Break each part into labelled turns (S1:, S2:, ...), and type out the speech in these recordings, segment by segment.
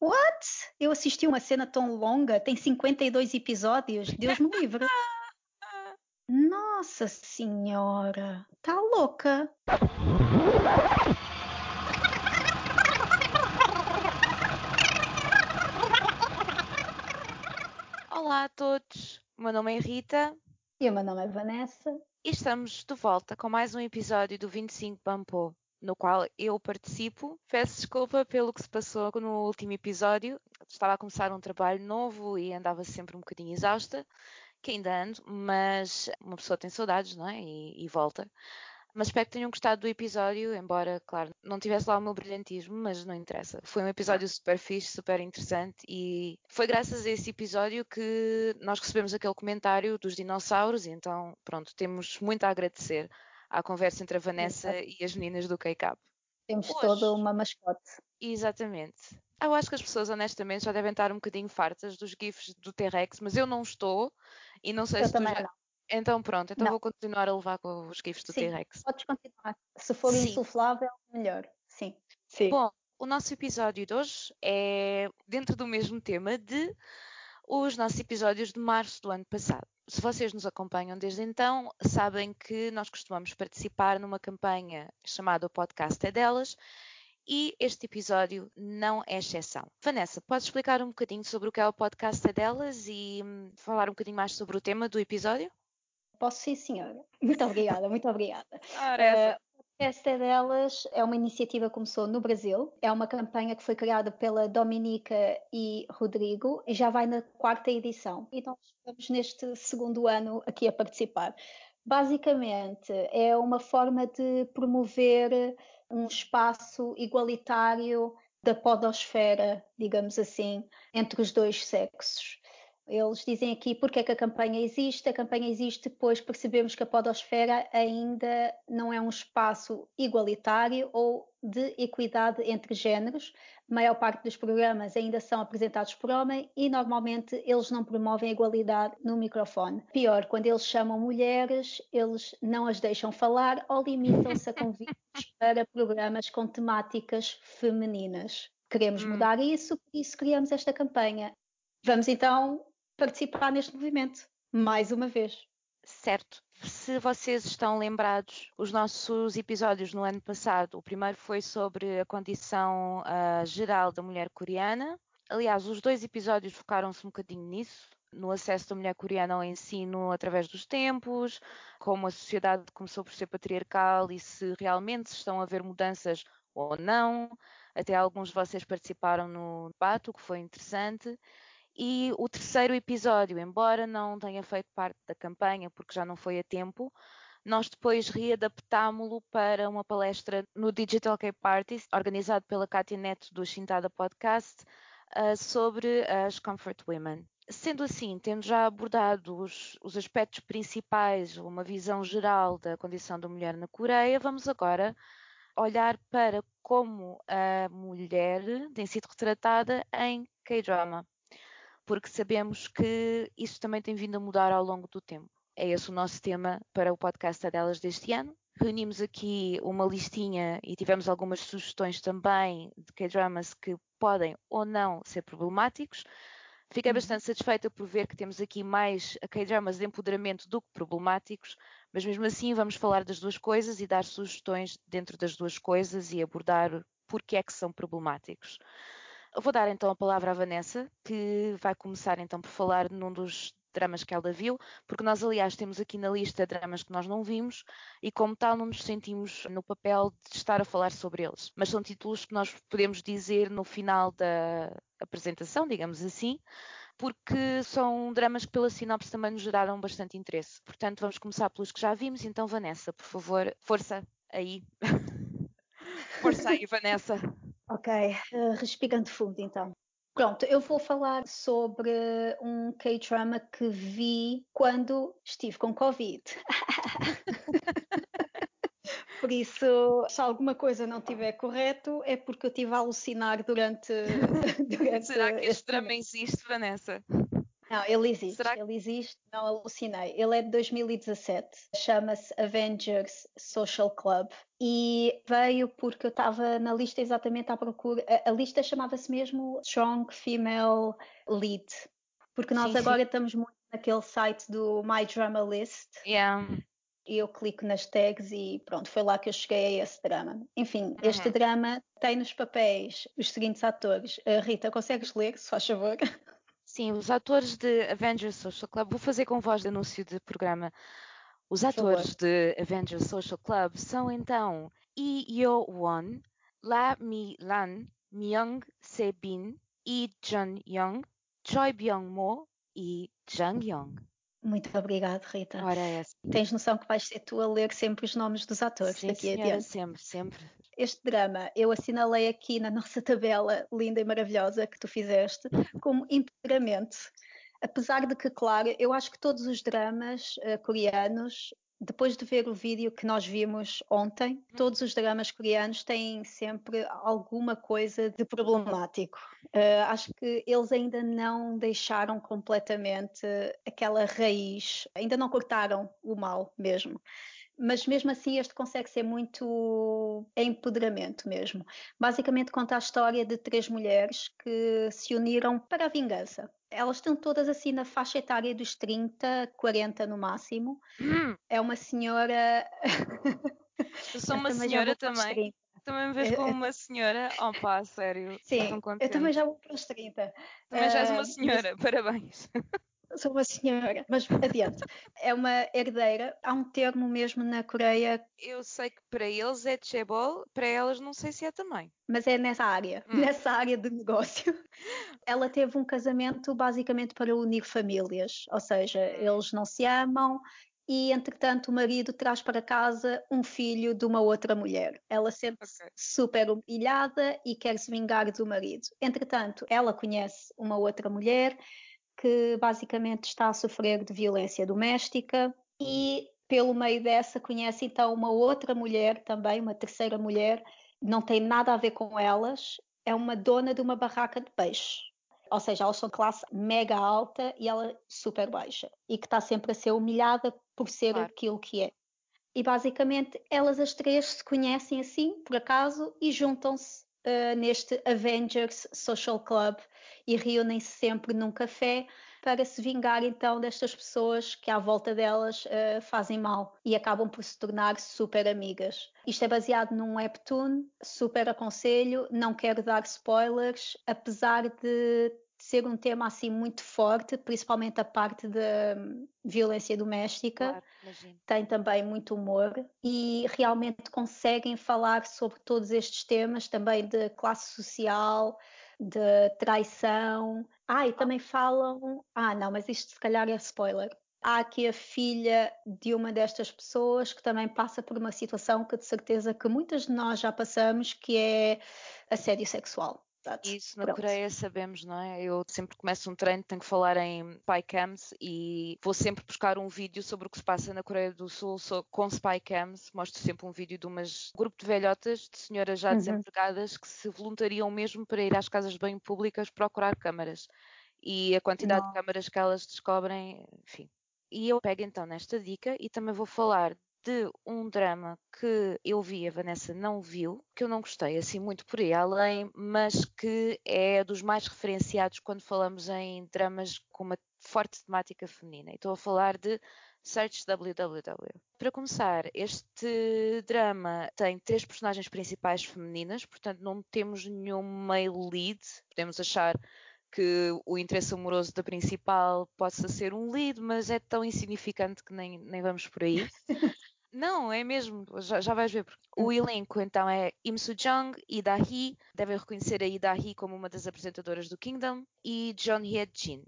S1: What? Eu assisti uma cena tão longa, tem 52 episódios, Deus me livre. Nossa senhora, tá louca.
S2: Olá a todos, o meu nome é Rita.
S1: E o meu nome é Vanessa.
S2: E estamos de volta com mais um episódio do 25 Bampo, no qual eu participo. Peço desculpa pelo que se passou no último episódio. Estava a começar um trabalho novo e andava sempre um bocadinho exausta, que ainda ando, mas uma pessoa tem saudades, não é? E, e volta. Mas espero que tenham gostado do episódio, embora, claro, não tivesse lá o meu brilhantismo, mas não interessa. Foi um episódio super fixe, super interessante e foi graças a esse episódio que nós recebemos aquele comentário dos dinossauros e então, pronto, temos muito a agradecer à conversa entre a Vanessa Exato. e as meninas do K-Cup.
S1: Temos Hoje, toda uma mascote.
S2: Exatamente. Eu acho que as pessoas, honestamente, já devem estar um bocadinho fartas dos GIFs do T-Rex, mas eu não estou e não sei
S1: eu
S2: se
S1: tu
S2: já,
S1: não.
S2: Então pronto, então não. vou continuar a levar com os GIFs do T-Rex.
S1: Podes continuar. Se for Sim. insuflável, melhor. Sim.
S2: Sim. Bom, o nosso episódio de hoje é dentro do mesmo tema de os nossos episódios de março do ano passado. Se vocês nos acompanham desde então, sabem que nós costumamos participar numa campanha chamada O Podcast é Delas e este episódio não é exceção. Vanessa, podes explicar um bocadinho sobre o que é o Podcast é Delas e hum, falar um bocadinho mais sobre o tema do episódio?
S1: Posso sim, senhora. Muito obrigada, muito obrigada.
S2: Ora,
S1: uh, esta delas é uma iniciativa que começou no Brasil, é uma campanha que foi criada pela Dominica e Rodrigo e já vai na quarta edição. E nós estamos neste segundo ano aqui a participar. Basicamente, é uma forma de promover um espaço igualitário da podosfera, digamos assim, entre os dois sexos. Eles dizem aqui porque é que a campanha existe. A campanha existe pois percebemos que a podosfera ainda não é um espaço igualitário ou de equidade entre géneros. A maior parte dos programas ainda são apresentados por homem e normalmente eles não promovem a igualdade no microfone. Pior, quando eles chamam mulheres, eles não as deixam falar ou limitam-se a convites para programas com temáticas femininas. Queremos hum. mudar isso, por isso criamos esta campanha. Vamos então participar neste movimento, mais uma vez.
S2: Certo. Se vocês estão lembrados, os nossos episódios no ano passado, o primeiro foi sobre a condição uh, geral da mulher coreana. Aliás, os dois episódios focaram-se um bocadinho nisso, no acesso da mulher coreana ao ensino através dos tempos, como a sociedade começou por ser patriarcal e se realmente estão a haver mudanças ou não. Até alguns de vocês participaram no debate, o que foi interessante. E o terceiro episódio, embora não tenha feito parte da campanha, porque já não foi a tempo, nós depois readaptámo-lo para uma palestra no Digital K Parties, organizado pela Katia Neto do Shintada Podcast, uh, sobre as Comfort Women. Sendo assim, tendo já abordado os, os, aspectos principais, uma visão geral da condição da mulher na Coreia, vamos agora olhar para como a mulher tem sido retratada em K-drama porque sabemos que isso também tem vindo a mudar ao longo do tempo. É esse o nosso tema para o podcast delas deste ano. Reunimos aqui uma listinha e tivemos algumas sugestões também de K-dramas que podem ou não ser problemáticos. Fiquei uhum. bastante satisfeita por ver que temos aqui mais K-dramas de empoderamento do que problemáticos, mas mesmo assim vamos falar das duas coisas e dar sugestões dentro das duas coisas e abordar porque é que são problemáticos. Vou dar então a palavra à Vanessa, que vai começar então por falar num dos dramas que ela viu, porque nós, aliás, temos aqui na lista dramas que nós não vimos e, como tal, não nos sentimos no papel de estar a falar sobre eles. Mas são títulos que nós podemos dizer no final da apresentação, digamos assim, porque são dramas que, pela sinopse, também nos geraram bastante interesse. Portanto, vamos começar pelos que já vimos. Então, Vanessa, por favor, força aí. força aí, Vanessa.
S1: Ok, uh, respirando fundo então. Pronto, eu vou falar sobre um K-drama que vi quando estive com Covid. Por isso, se alguma coisa não estiver correto, é porque eu estive a alucinar durante. durante
S2: Será que este drama existe, Vanessa?
S1: Não, ele existe, Será que... ele existe, não alucinei. Ele é de 2017, chama-se Avengers Social Club e veio porque eu estava na lista exatamente à procura. A, a lista chamava-se mesmo Strong Female Lead, porque nós sim, agora sim. estamos muito naquele site do My Drama List.
S2: Yeah.
S1: E eu clico nas tags e pronto, foi lá que eu cheguei a esse drama. Enfim, uhum. este drama tem nos papéis os seguintes atores. Uh, Rita, consegues ler, se faz favor?
S2: Sim, os atores de Avengers Social Club, vou fazer com voz de anúncio de programa. Os atores de Avengers Social Club são então Lee Yo-won, La Mi-lan, Myung Se-bin, Lee Jun-young, Choi Byung-mo e Jang Young.
S1: Muito obrigada, Rita.
S2: Ora, é assim.
S1: Tens noção que vais ser tu a ler sempre os nomes dos atores
S2: Sim,
S1: daqui
S2: senhora,
S1: adiante?
S2: sempre, sempre.
S1: Este drama eu assinalei aqui na nossa tabela linda e maravilhosa que tu fizeste como integramente. Apesar de que, claro, eu acho que todos os dramas uh, coreanos depois de ver o vídeo que nós vimos ontem, todos os dramas coreanos têm sempre alguma coisa de problemático. Uh, acho que eles ainda não deixaram completamente aquela raiz, ainda não cortaram o mal mesmo mas mesmo assim este consegue ser muito empoderamento mesmo. Basicamente conta a história de três mulheres que se uniram para a vingança. Elas estão todas assim na faixa etária dos 30, 40 no máximo.
S2: Hum.
S1: É uma senhora.
S2: Eu sou uma senhora também. Também me vejo como uma senhora? Oh pá, sério.
S1: Sim, eu também já vou para os 30.
S2: Também uh, já és uma senhora, mas... parabéns
S1: sou uma senhora, mas adiante. É uma herdeira. Há um termo mesmo na Coreia.
S2: Eu sei que para eles é chebol, para elas não sei se é também.
S1: Mas é nessa área, hum. nessa área de negócio. Ela teve um casamento basicamente para unir famílias, ou seja, hum. eles não se amam, e entretanto o marido traz para casa um filho de uma outra mulher. Ela sente-se okay. super humilhada e quer se vingar do marido. Entretanto, ela conhece uma outra mulher que basicamente está a sofrer de violência doméstica e pelo meio dessa conhece então uma outra mulher também, uma terceira mulher, não tem nada a ver com elas, é uma dona de uma barraca de peixe. Ou seja, elas são classe mega alta e ela super baixa e que está sempre a ser humilhada por ser claro. aquilo que é. E basicamente elas as três se conhecem assim, por acaso, e juntam-se uh, neste Avengers Social Club e reúnem-se sempre num café para se vingar então destas pessoas que à volta delas uh, fazem mal e acabam por se tornar super amigas. Isto é baseado num webtoon, super aconselho, não quero dar spoilers, apesar de ser um tema assim muito forte, principalmente a parte da hum, violência doméstica.
S2: Claro,
S1: tem também muito humor e realmente conseguem falar sobre todos estes temas, também de classe social, de traição. Ah, e também falam. Ah, não, mas isto se calhar é spoiler. Há aqui a filha de uma destas pessoas que também passa por uma situação que de certeza que muitas de nós já passamos, que é assédio sexual.
S2: Isso na Pronto. Coreia sabemos, não é? Eu sempre começo um treino, tenho que falar em spycams e vou sempre buscar um vídeo sobre o que se passa na Coreia do Sul com spycams. Mostro sempre um vídeo de umas um grupo de velhotas, de senhoras já uhum. desempregadas, que se voluntariam mesmo para ir às casas de banho públicas procurar câmaras. E a quantidade não. de câmaras que elas descobrem, enfim. E eu pego então nesta dica e também vou falar de um drama que eu vi, a Vanessa não viu, que eu não gostei assim muito por aí além, mas que é dos mais referenciados quando falamos em dramas com uma forte temática feminina. Estou a falar de Search WWW. Para começar, este drama tem três personagens principais femininas, portanto não temos nenhum male lead. Podemos achar que o interesse amoroso da principal possa ser um lead, mas é tão insignificante que nem, nem vamos por aí. Não, é mesmo, já, já vais ver. O hum. elenco então é Im Soo-jung, Ida Hee, devem reconhecer a Ida Hee como uma das apresentadoras do Kingdom, e John Hye-jin.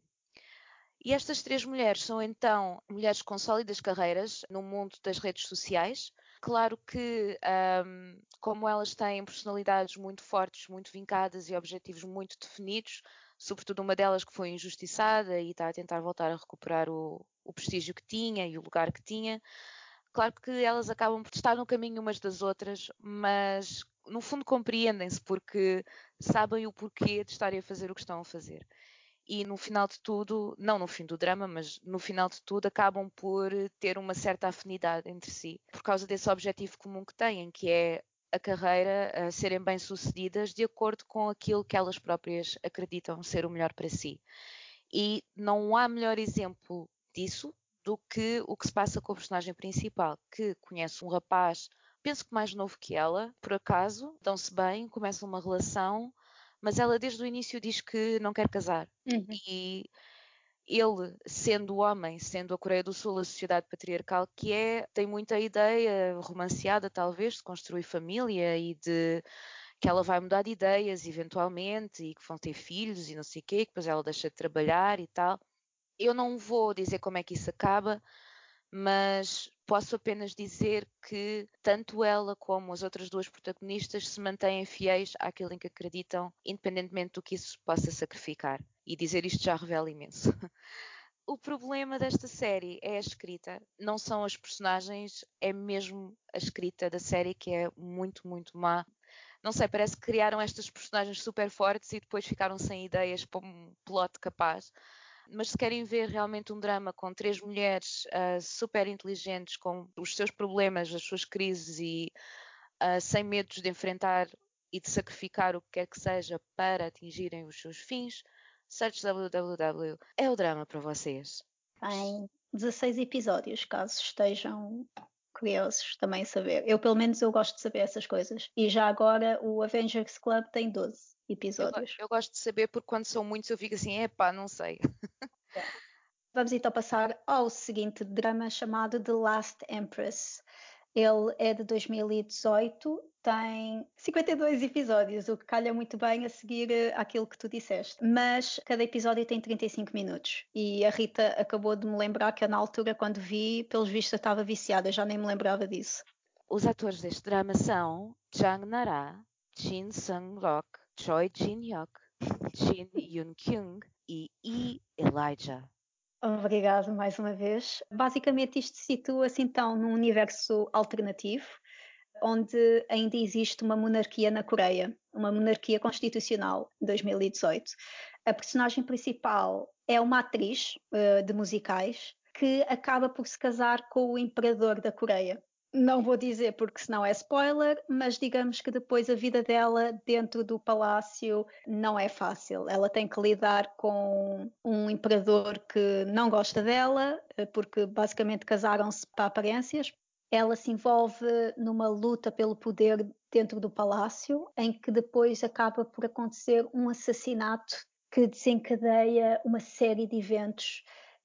S2: E estas três mulheres são então mulheres com sólidas carreiras no mundo das redes sociais. Claro que, um, como elas têm personalidades muito fortes, muito vincadas e objetivos muito definidos, sobretudo uma delas que foi injustiçada e está a tentar voltar a recuperar o, o prestígio que tinha e o lugar que tinha, Claro que elas acabam por estar no caminho umas das outras, mas no fundo compreendem-se porque sabem o porquê de estarem a fazer o que estão a fazer. e no final de tudo, não no fim do drama, mas no final de tudo, acabam por ter uma certa afinidade entre si, por causa desse objetivo comum que têm, que é a carreira a serem bem-sucedidas de acordo com aquilo que elas próprias acreditam ser o melhor para si. E não há melhor exemplo disso do que o que se passa com a personagem principal, que conhece um rapaz, penso que mais novo que ela, por acaso, dão-se bem, começam uma relação, mas ela desde o início diz que não quer casar. Uhum. E ele, sendo homem, sendo a Coreia do Sul a sociedade patriarcal que é, tem muita ideia romanceada, talvez, de construir família e de que ela vai mudar de ideias eventualmente e que vão ter filhos e não sei o quê, que depois ela deixa de trabalhar e tal. Eu não vou dizer como é que isso acaba, mas posso apenas dizer que tanto ela como as outras duas protagonistas se mantêm fiéis àquilo em que acreditam, independentemente do que isso possa sacrificar. E dizer isto já revela imenso. o problema desta série é a escrita, não são as personagens, é mesmo a escrita da série que é muito, muito má. Não sei, parece que criaram estas personagens super fortes e depois ficaram sem ideias para um plot capaz. Mas se querem ver realmente um drama com três mulheres uh, super inteligentes, com os seus problemas, as suas crises e uh, sem medos de enfrentar e de sacrificar o que quer que seja para atingirem os seus fins, search www. É o drama para vocês.
S1: Tem 16 episódios, caso estejam curiosos também saber. Eu, pelo menos, eu gosto de saber essas coisas. E já agora o Avengers Club tem 12 episódios.
S2: Eu, eu gosto de saber porque quando são muitos eu fico assim, epá, não sei.
S1: É. Vamos então passar ao seguinte drama chamado The Last Empress. Ele é de 2018, tem 52 episódios, o que calha muito bem a seguir eh, aquilo que tu disseste. Mas cada episódio tem 35 minutos. E a Rita acabou de me lembrar que na altura, quando vi, pelos vistos, eu estava viciada, já nem me lembrava disso.
S2: Os atores deste drama são Jang Nara, Jin Sung-rock, Choi Jin-hyuk, Shin Yoon-kyung e E. Elijah.
S1: Obrigado mais uma vez. Basicamente, isto situa-se então num universo alternativo, onde ainda existe uma monarquia na Coreia, uma monarquia constitucional, 2018. A personagem principal é uma atriz uh, de musicais que acaba por se casar com o imperador da Coreia. Não vou dizer porque senão é spoiler, mas digamos que depois a vida dela dentro do palácio não é fácil. Ela tem que lidar com um imperador que não gosta dela, eh, porque basicamente casaram-se para aparências. Ela se envolve numa luta pelo poder dentro do palácio, em que depois acaba por acontecer um assassinato que desencadeia uma série de eventos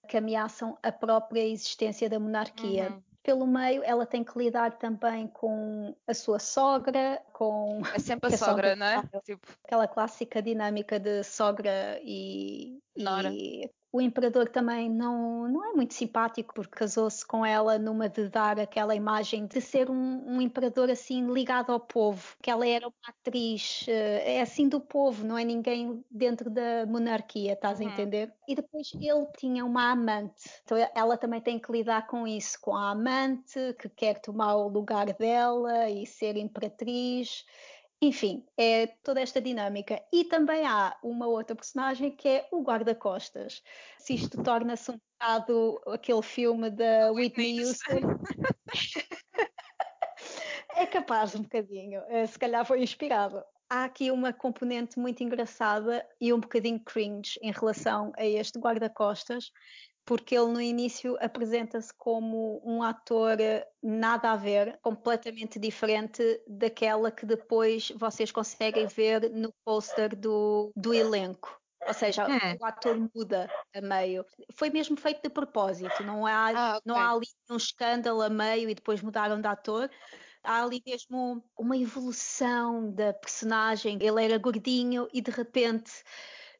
S1: que ameaçam a própria existência da monarquia. Uhum pelo meio ela tem que lidar também com a sua sogra, com.
S2: É sempre a sogra, não é?
S1: Tipo... Aquela clássica dinâmica de sogra e, e o imperador também não, não é muito simpático porque casou-se com ela numa de dar aquela imagem de ser um, um, imperador assim ligado ao povo, que ela era uma atriz, eh, é assim do povo, não é ninguém dentro da monarquia, estás uhum. a entender? E depois ele tinha uma amante, então ela também tem que lidar com isso, com a amante que quer tomar o lugar dela e ser imperatriz enfim, é toda esta dinâmica. E também há uma outra personagem que é o guarda-costas. Se isto torna-se um bocado aquele filme da Whitney Houston. é capaz um bocadinho, eh, se calhar foi inspirado. Há aqui uma componente muito engraçada e um bocadinho cringe em relação a este guarda-costas, porque ele no início apresenta-se como um ator nada a ver, completamente diferente daquela que depois vocês conseguem ver no póster do, do elenco. Ou seja, é. o ator muda a meio. Foi mesmo feito de propósito, não há, ah, okay. não há ali um escândalo a meio e depois mudaram de ator. Há ali mesmo uma evolução da personagem. Ele era gordinho e de repente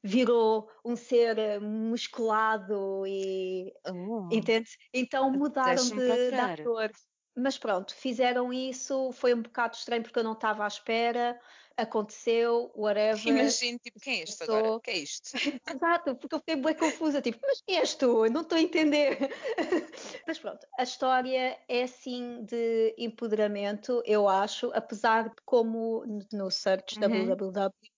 S1: virou um ser eh, musculado e oh. entende? Então mudaram de, de ator. Mas pronto, fizeram isso, foi um bocado estranho porque eu não estava à espera, aconteceu, whatever.
S2: Imagino, tipo, quem é este agora? O que é isto?
S1: Exato, porque eu fiquei bem confusa, tipo, mas quem és tu? Eu não estou a entender. mas pronto, a história é sim de empoderamento, eu acho, apesar de como no search uhum. www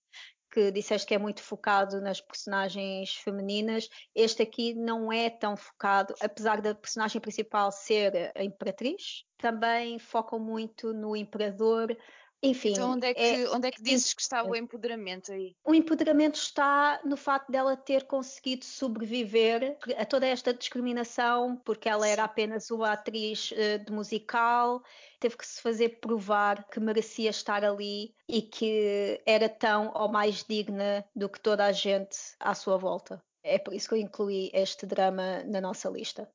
S1: que disseste que é muito focado nas personagens femininas, este aqui não é tão focado, apesar da personagem principal ser a Imperatriz, também focam muito no Imperador. Enfim,
S2: então onde é que, é, onde é que dizes que está o empoderamento aí?
S1: O empoderamento está no facto dela ter conseguido sobreviver a toda esta discriminação, porque ela era apenas uma atriz uh, de musical, teve que se fazer provar que merecia estar ali e que era tão ou mais digna do que toda a gente à sua volta. É por isso que eu incluí este drama na nossa lista.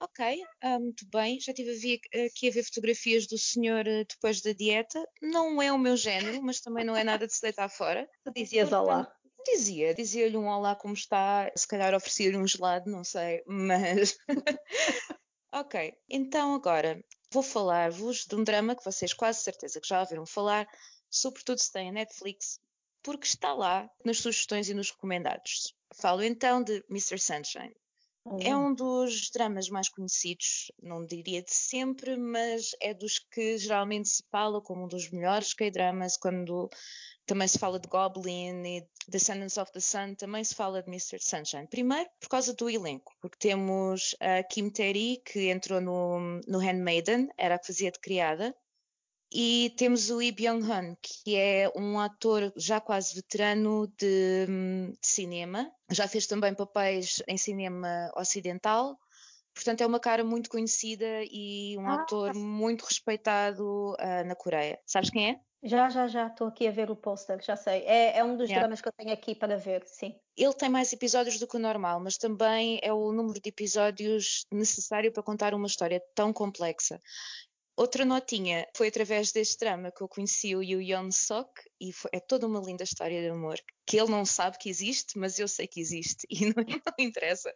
S2: Ok, ah, muito bem. Já estive aqui a ver fotografias do senhor eh, depois da dieta. Não é o meu género, mas também não é nada de se deitar fora.
S1: Tu dizias Portanto, olá.
S2: Dizia, dizia-lhe um olá como está, se calhar oferecia-lhe um gelado, não sei, mas. ok, então agora vou falar-vos de um drama que vocês quase certeza que já ouviram falar, sobretudo se têm a Netflix, porque está lá nas sugestões e nos recomendados. Falo então de Mr. Sunshine. É um dos dramas mais conhecidos, não diria de sempre, mas é dos que geralmente se fala como um dos melhores K-dramas, quando também se fala de Goblin e Descendants of the Sun, também se fala de Mr. Sunshine. Primeiro, por causa do elenco, porque temos a Kim Tae-ri, que entrou no, no Handmaiden, era a que fazia de criada, e temos o Lee Byung-hun, que é um ator já quase veterano de, de, cinema. Já fez também papéis em cinema ocidental. Portanto, é uma cara muito conhecida e um ah, ator muito respeitado uh, na Coreia. Sabes quem é?
S1: Já, já, já. Estou aqui a ver o póster, já sei. É, é um dos yeah. dramas que eu tenho aqui para ver, sim.
S2: Ele tem mais episódios do que o normal, mas também é o número de episódios necessário para contar uma história tão complexa. Outra notinha, foi através deste drama que eu conheci o Yu Yeon Sok e foi, é toda uma linda história de amor que ele não sabe que existe, mas eu sei que existe e não, não interessa.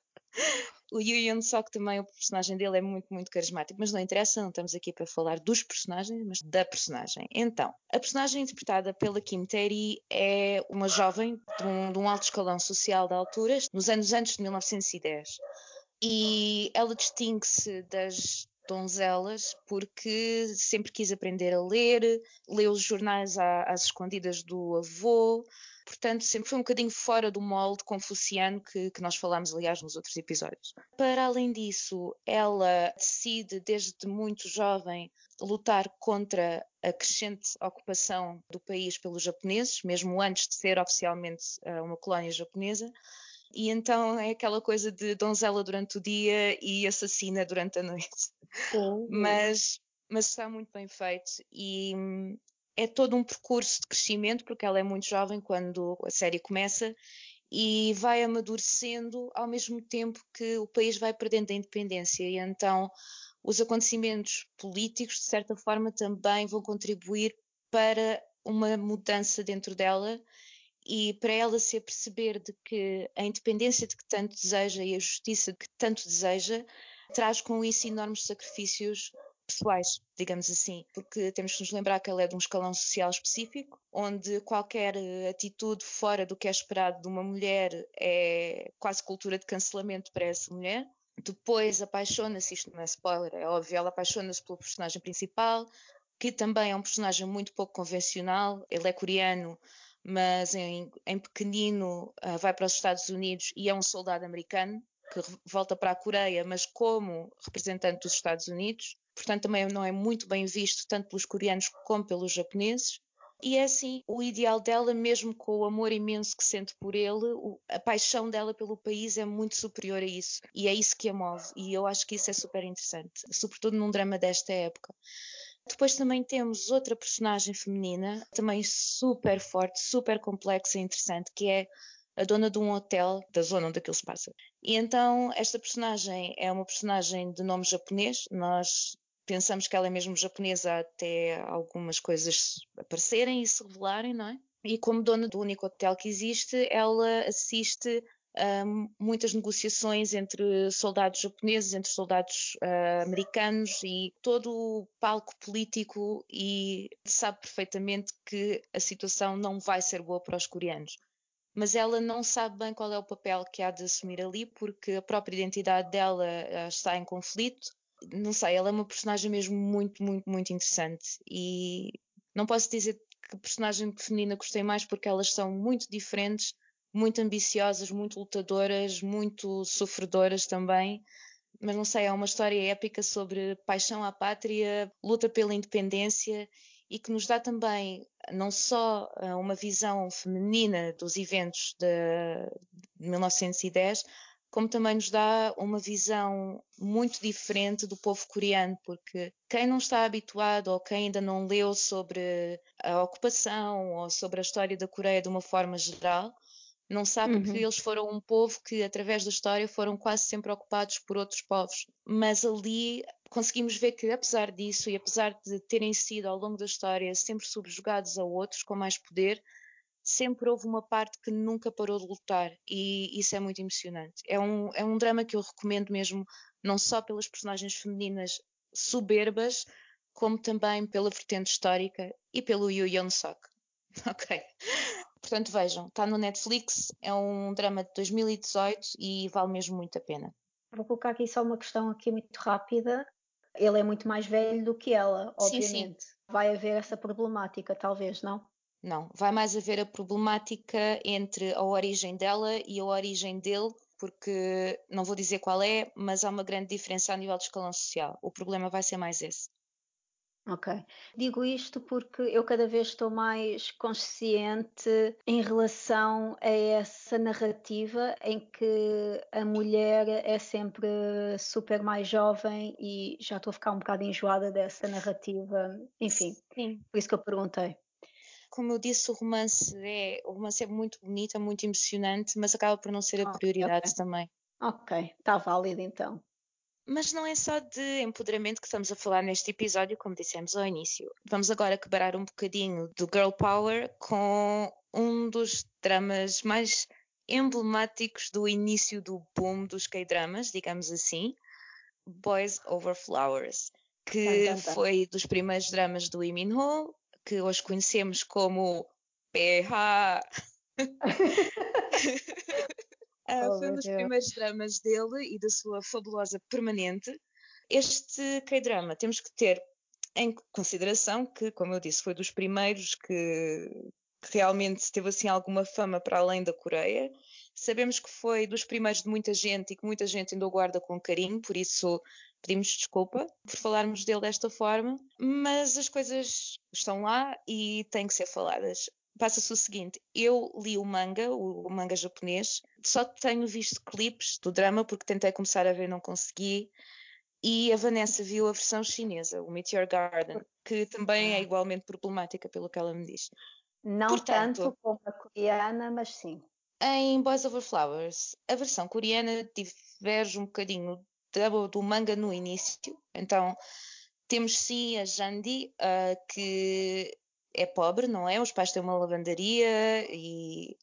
S2: O Yu Yeon Sok também, o personagem dele é muito, muito carismático, mas não interessa, não estamos aqui para falar dos personagens, mas da personagem. Então, a personagem interpretada pela Kim Tae-ri é uma jovem de um, de um alto escalão social de alturas, nos anos antes de 1910 e ela distingue-se das donzelas, porque sempre quis aprender a ler, leu os jornais às escondidas do avô, portanto sempre foi um bocadinho fora do molde confuciano que, que, nós falámos, aliás, nos outros episódios. Para além disso, ela decide, desde muito jovem, lutar contra a crescente ocupação do país pelos japoneses, mesmo antes de ser oficialmente eh, uma colónia japonesa. E então é aquela coisa de donzela durante o dia e assassina durante a noite. Mas, mas está muito bem feito e hum, é todo um percurso de crescimento, porque ela é muito jovem quando a série começa e vai amadurecendo ao mesmo tempo que o país vai perdendo a independência. E então os acontecimentos políticos, de certa forma, também vão contribuir para uma mudança dentro dela e para ela se aperceber de que a independência de que tanto deseja e a justiça de que tanto deseja traz com isso enormes sacrifícios pessoais, digamos assim, porque temos que nos lembrar que ela é de um escalão social específico, onde qualquer eh, atitude fora do que é esperado de uma mulher é quase cultura de cancelamento para essa mulher. Depois apaixona-se, isto não é spoiler, é óbvio, ela apaixona-se pelo personagem principal, que também é um personagem muito pouco convencional, ele é coreano, mas em, em pequenino uh, vai para os Estados Unidos e é um soldado americano que volta para a Coreia, mas como representante dos Estados Unidos. Portanto, também não é muito bem visto tanto pelos coreanos como pelos japoneses. E é assim, o ideal dela, mesmo com o amor imenso que sente por ele, a paixão dela pelo país é muito superior a isso. E é isso que a move. E eu acho que isso é super interessante, sobretudo num drama desta época. Depois também temos outra personagem feminina, também super forte, super complexa e interessante, que é a dona de um hotel da zona onde aquilo se passa. E então esta personagem é uma personagem de nome japonês. Nós pensamos que ela é mesmo japonesa até algumas coisas aparecerem e se revelarem, não é? E como dona do único hotel que existe, ela assiste um, muitas negociações entre soldados japoneses, entre soldados uh, americanos e todo o palco político e sabe perfeitamente que a situação não vai ser boa para os coreanos. Mas ela não sabe bem qual é o papel que há de assumir ali, porque a própria identidade dela uh, está em conflito. Não sei, ela é uma personagem mesmo muito, muito, muito interessante. E não posso dizer que personagem feminina gostei mais porque elas são muito diferentes, muito ambiciosas, muito lutadoras, muito sofredoras também. Mas não sei, é uma história épica sobre paixão à pátria, luta pela independência e que nos dá também não só eh, uma visão feminina dos eventos de 1910, como também nos dá uma visão muito diferente do povo coreano, porque quem não está habituado ou quem ainda não leu sobre a ocupação ou sobre a história da Coreia de uma forma geral, não sabe uhum. que eles foram um povo que, através da história, foram quase sempre ocupados por outros povos. Mas ali conseguimos ver que, apesar disso e apesar de terem sido, ao longo da história, sempre subjugados a outros com mais poder, sempre houve uma parte que nunca parou de lutar e isso é muito emocionante. É um, é um drama que eu recomendo mesmo, não só pelas personagens femininas soberbas, como também pela vertente histórica e pelo Yu Yeon Sok. Ok. Portanto, vejam, está no Netflix, é um drama de 2018 e vale mesmo muito a pena.
S1: Vou colocar aqui só uma questão aqui muito rápida. Ele é muito mais velho do que ela, obviamente. Sim, sim. Vai haver essa problemática, talvez, não?
S2: Não, vai mais haver a problemática entre a origem dela e a origem dele, porque não vou dizer qual é, mas há uma grande diferença a nível de escalão social. O problema vai ser mais esse.
S1: Ok. Digo isto porque eu cada vez estou mais consciente em relação a essa narrativa em que a mulher é sempre super mais jovem e já estou a ficar um bocado enjoada dessa narrativa. Enfim, Sim. por isso que eu perguntei
S2: como eu disse, o romance é, o romance é muito bonito, é muito emocionante, mas acaba por não ser a prioridade okay. também.
S1: Ok, está válido então.
S2: Mas não é só de empoderamento que estamos a falar neste episódio, como dissemos ao início. Vamos agora quebrar um bocadinho do girl power com um dos dramas mais emblemáticos do início do boom dos K-dramas, digamos assim, Boys Over Flowers, que foi dos primeiros dramas do Lee Min Ho, que hoje conhecemos como PH. uh, oh, foi um dos Deus. primeiros dramas dele e da sua fabulosa permanente. Este K-drama temos que ter em consideração que, como eu disse, foi dos primeiros que, que realmente teve assim alguma fama para além da Coreia. Sabemos que foi dos primeiros de muita gente e que muita gente ainda o guarda com carinho, por isso pedimos desculpa por falarmos dele desta forma, mas as coisas estão lá e têm que ser faladas. Passa-se o seguinte: eu li o manga, o manga japonês, só tenho visto clipes do drama porque tentei começar a ver e não consegui. E a Vanessa viu a versão chinesa, o Meteor Garden, que também é ah. igualmente problemática, pelo que ela me diz.
S1: Não Portanto, tanto como a coreana, mas sim.
S2: Em Boys Over Flowers, a versão coreana diverge um bocadinho do, do manga no início. Então, temos sim a Jandi, uh, que é pobre, não é? Os pais têm uma lavandaria e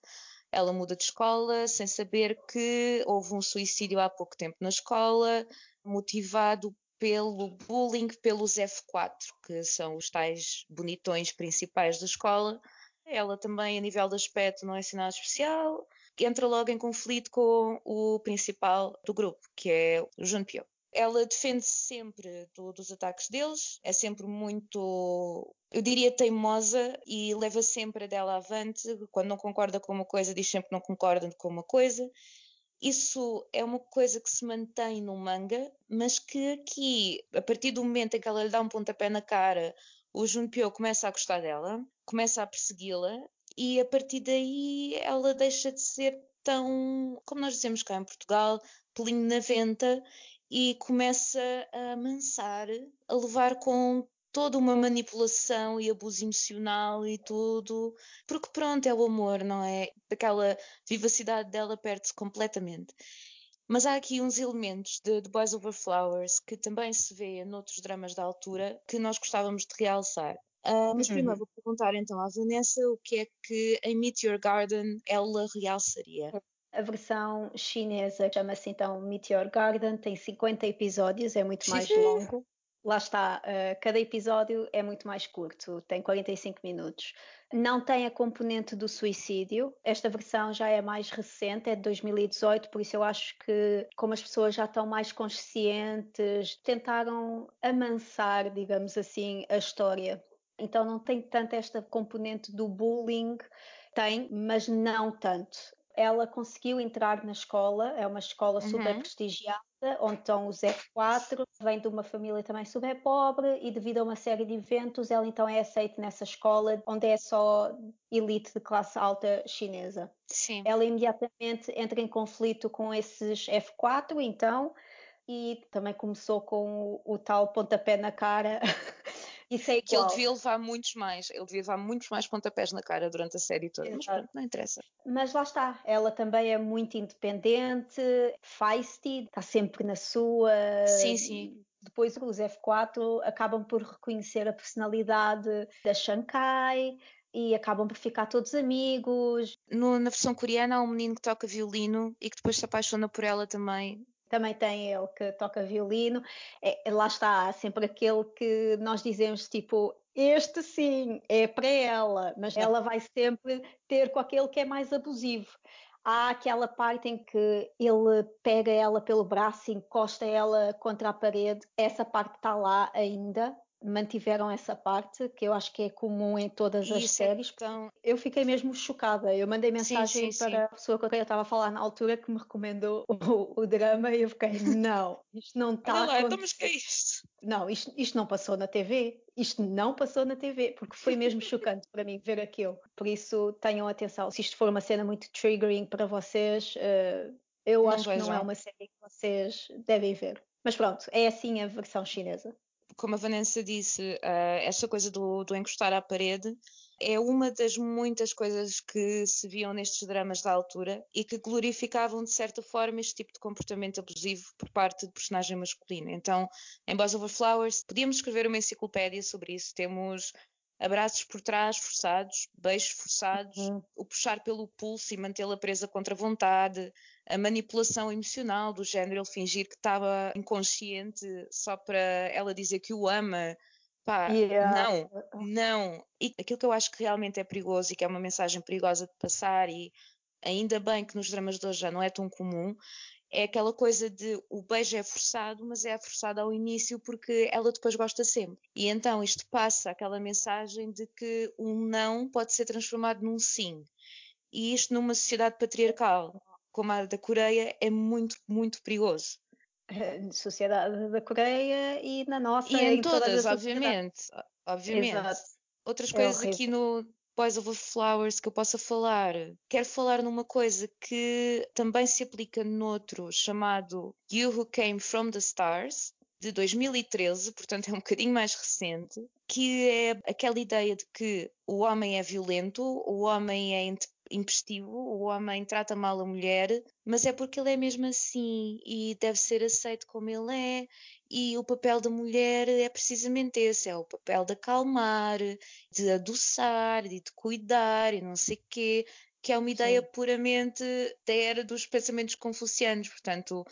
S2: ela muda de escola sem saber que houve um suicídio há pouco tempo na escola, motivado pelo bullying pelos F4, que são os tais bonitões principais da escola. Ela também, a nível de aspecto, não é assim nada especial entra logo em conflito com o principal do grupo, que é o Junpyo. Ela defende-se sempre do, dos ataques deles, é sempre muito, eu diria, teimosa e leva sempre a dela avante. Quando não concorda com uma coisa, diz sempre que não concorda com uma coisa. Isso é uma coisa que se mantém no manga, mas que aqui, a partir do momento em que ela lhe dá um pontapé na cara, o Junpyo começa a gostar dela, começa a persegui-la e a partir daí ela deixa de ser tão, como nós dizemos cá em Portugal, pelinho na venta e começa a amansar, a levar com toda uma manipulação e abuso emocional e tudo, porque pronto, é o amor, não é? Aquela vivacidade dela perde-se completamente. Mas há aqui uns elementos de, de Boys Over Flowers que também se vê noutros dramas da altura que nós gostávamos de realçar. Uh, mas uhum. primeiro vou perguntar então à Vanessa o que é que em Meet Your Garden ela realçaria.
S1: A versão chinesa chama-se então Meteor Garden, tem 50 episódios, é muito mais longo. Lá está, uh, cada episódio é muito mais curto, tem 45 minutos. Não tem a componente do suicídio. Esta versão já é mais recente, é de 2018, por isso eu acho que, como as pessoas já estão mais conscientes, tentaram amansar, digamos assim, a história Então não tem tanto esta componente do bullying, tem, mas não tanto. Ela conseguiu entrar na escola, é uma escola uhum. super prestigiada, onde estão os F4, vem de uma família também super pobre e devido a uma série de eventos, ela então é aceita nessa escola, onde é só elite de classe alta chinesa.
S2: Sim.
S1: Ela imediatamente entra em conflito com esses F4, então, e também começou com o, o tal pontapé na cara Isso é igual.
S2: Que ele devia levar muitos mais, ele devia levar muitos mais pontapés na cara durante a série toda, Exato. mas pronto, não interessa.
S1: Mas lá está, ela também é muito independente, feisty, está sempre na sua.
S2: Sim, sim.
S1: Depois os F4 acabam por reconhecer a personalidade da Shankai e acabam por ficar todos amigos.
S2: No, na versão coreana há um menino que toca violino e que depois se apaixona por ela também
S1: também tem ele que toca violino. É, lá está, sempre aquele que nós dizemos tipo, este sim, é para ela, mas ela vai sempre ter com aquele que é mais abusivo. Há aquela parte em que ele pega ela pelo braço e encosta ela contra a parede. Essa parte está lá ainda, mantiveram essa parte, que eu acho que é comum em todas as é séries.
S2: Então...
S1: Eu fiquei mesmo chocada. Eu mandei mensagem sim, sim, para sim. a pessoa com quem eu estava a falar na altura que me recomendou o, o drama e eu fiquei, não, isto não está
S2: a acontecer. Então, mas que é isto?
S1: Não, isto, isto não passou na TV. Isto não passou na TV, porque foi mesmo chocante para mim ver aquilo. Por isso, tenham atenção. Se isto for uma cena muito triggering para vocês, uh, eu não acho que não é uma série que vocês devem ver. Mas pronto, é assim a versão chinesa
S2: como a Vanessa disse, uh, essa coisa do, do encostar à parede é uma das muitas coisas que se viam nestes dramas da altura e que glorificavam de certa forma este tipo de comportamento abusivo por parte de personagem masculino. Então, em Boys Over Flowers, podíamos escrever uma enciclopédia sobre isso. Temos abraços por trás forçados, beijos forçados, uhum. o puxar pelo pulso e mantê-la presa contra a vontade, a manipulação emocional do género, ele fingir que estava inconsciente só para ela dizer que o ama. Pá, yeah. não, não. E aquilo que eu acho que realmente é perigoso e que é uma mensagem perigosa de passar e ainda bem que nos dramas de hoje já não é tão comum, é aquela coisa de o beijo é forçado, mas é forçado ao início porque ela depois gosta sempre. E então isto passa aquela mensagem de que um não pode ser transformado num sim. E isto numa sociedade patriarcal como a da Coreia é muito, muito perigoso.
S1: Na sociedade da Coreia e na nossa.
S2: E em, em todas, obviamente. Obviamente. Exato. Outras é coisas horrível. aqui no, Boys Over Flowers que eu possa falar. Quero falar numa coisa que também se aplica noutro, chamado You Who Came From the Stars, de 2013, portanto é um bocadinho mais recente, que é aquela ideia de que o homem é violento, o homem é impestivo, o homem trata mal a mulher, mas é porque ele é mesmo assim e deve ser aceito como ele é. E o papel da mulher é precisamente esse: é o papel de acalmar, de adoçar, de, de cuidar e não sei quê, que é uma ideia Sim. puramente da era dos pensamentos confucianos. Portanto,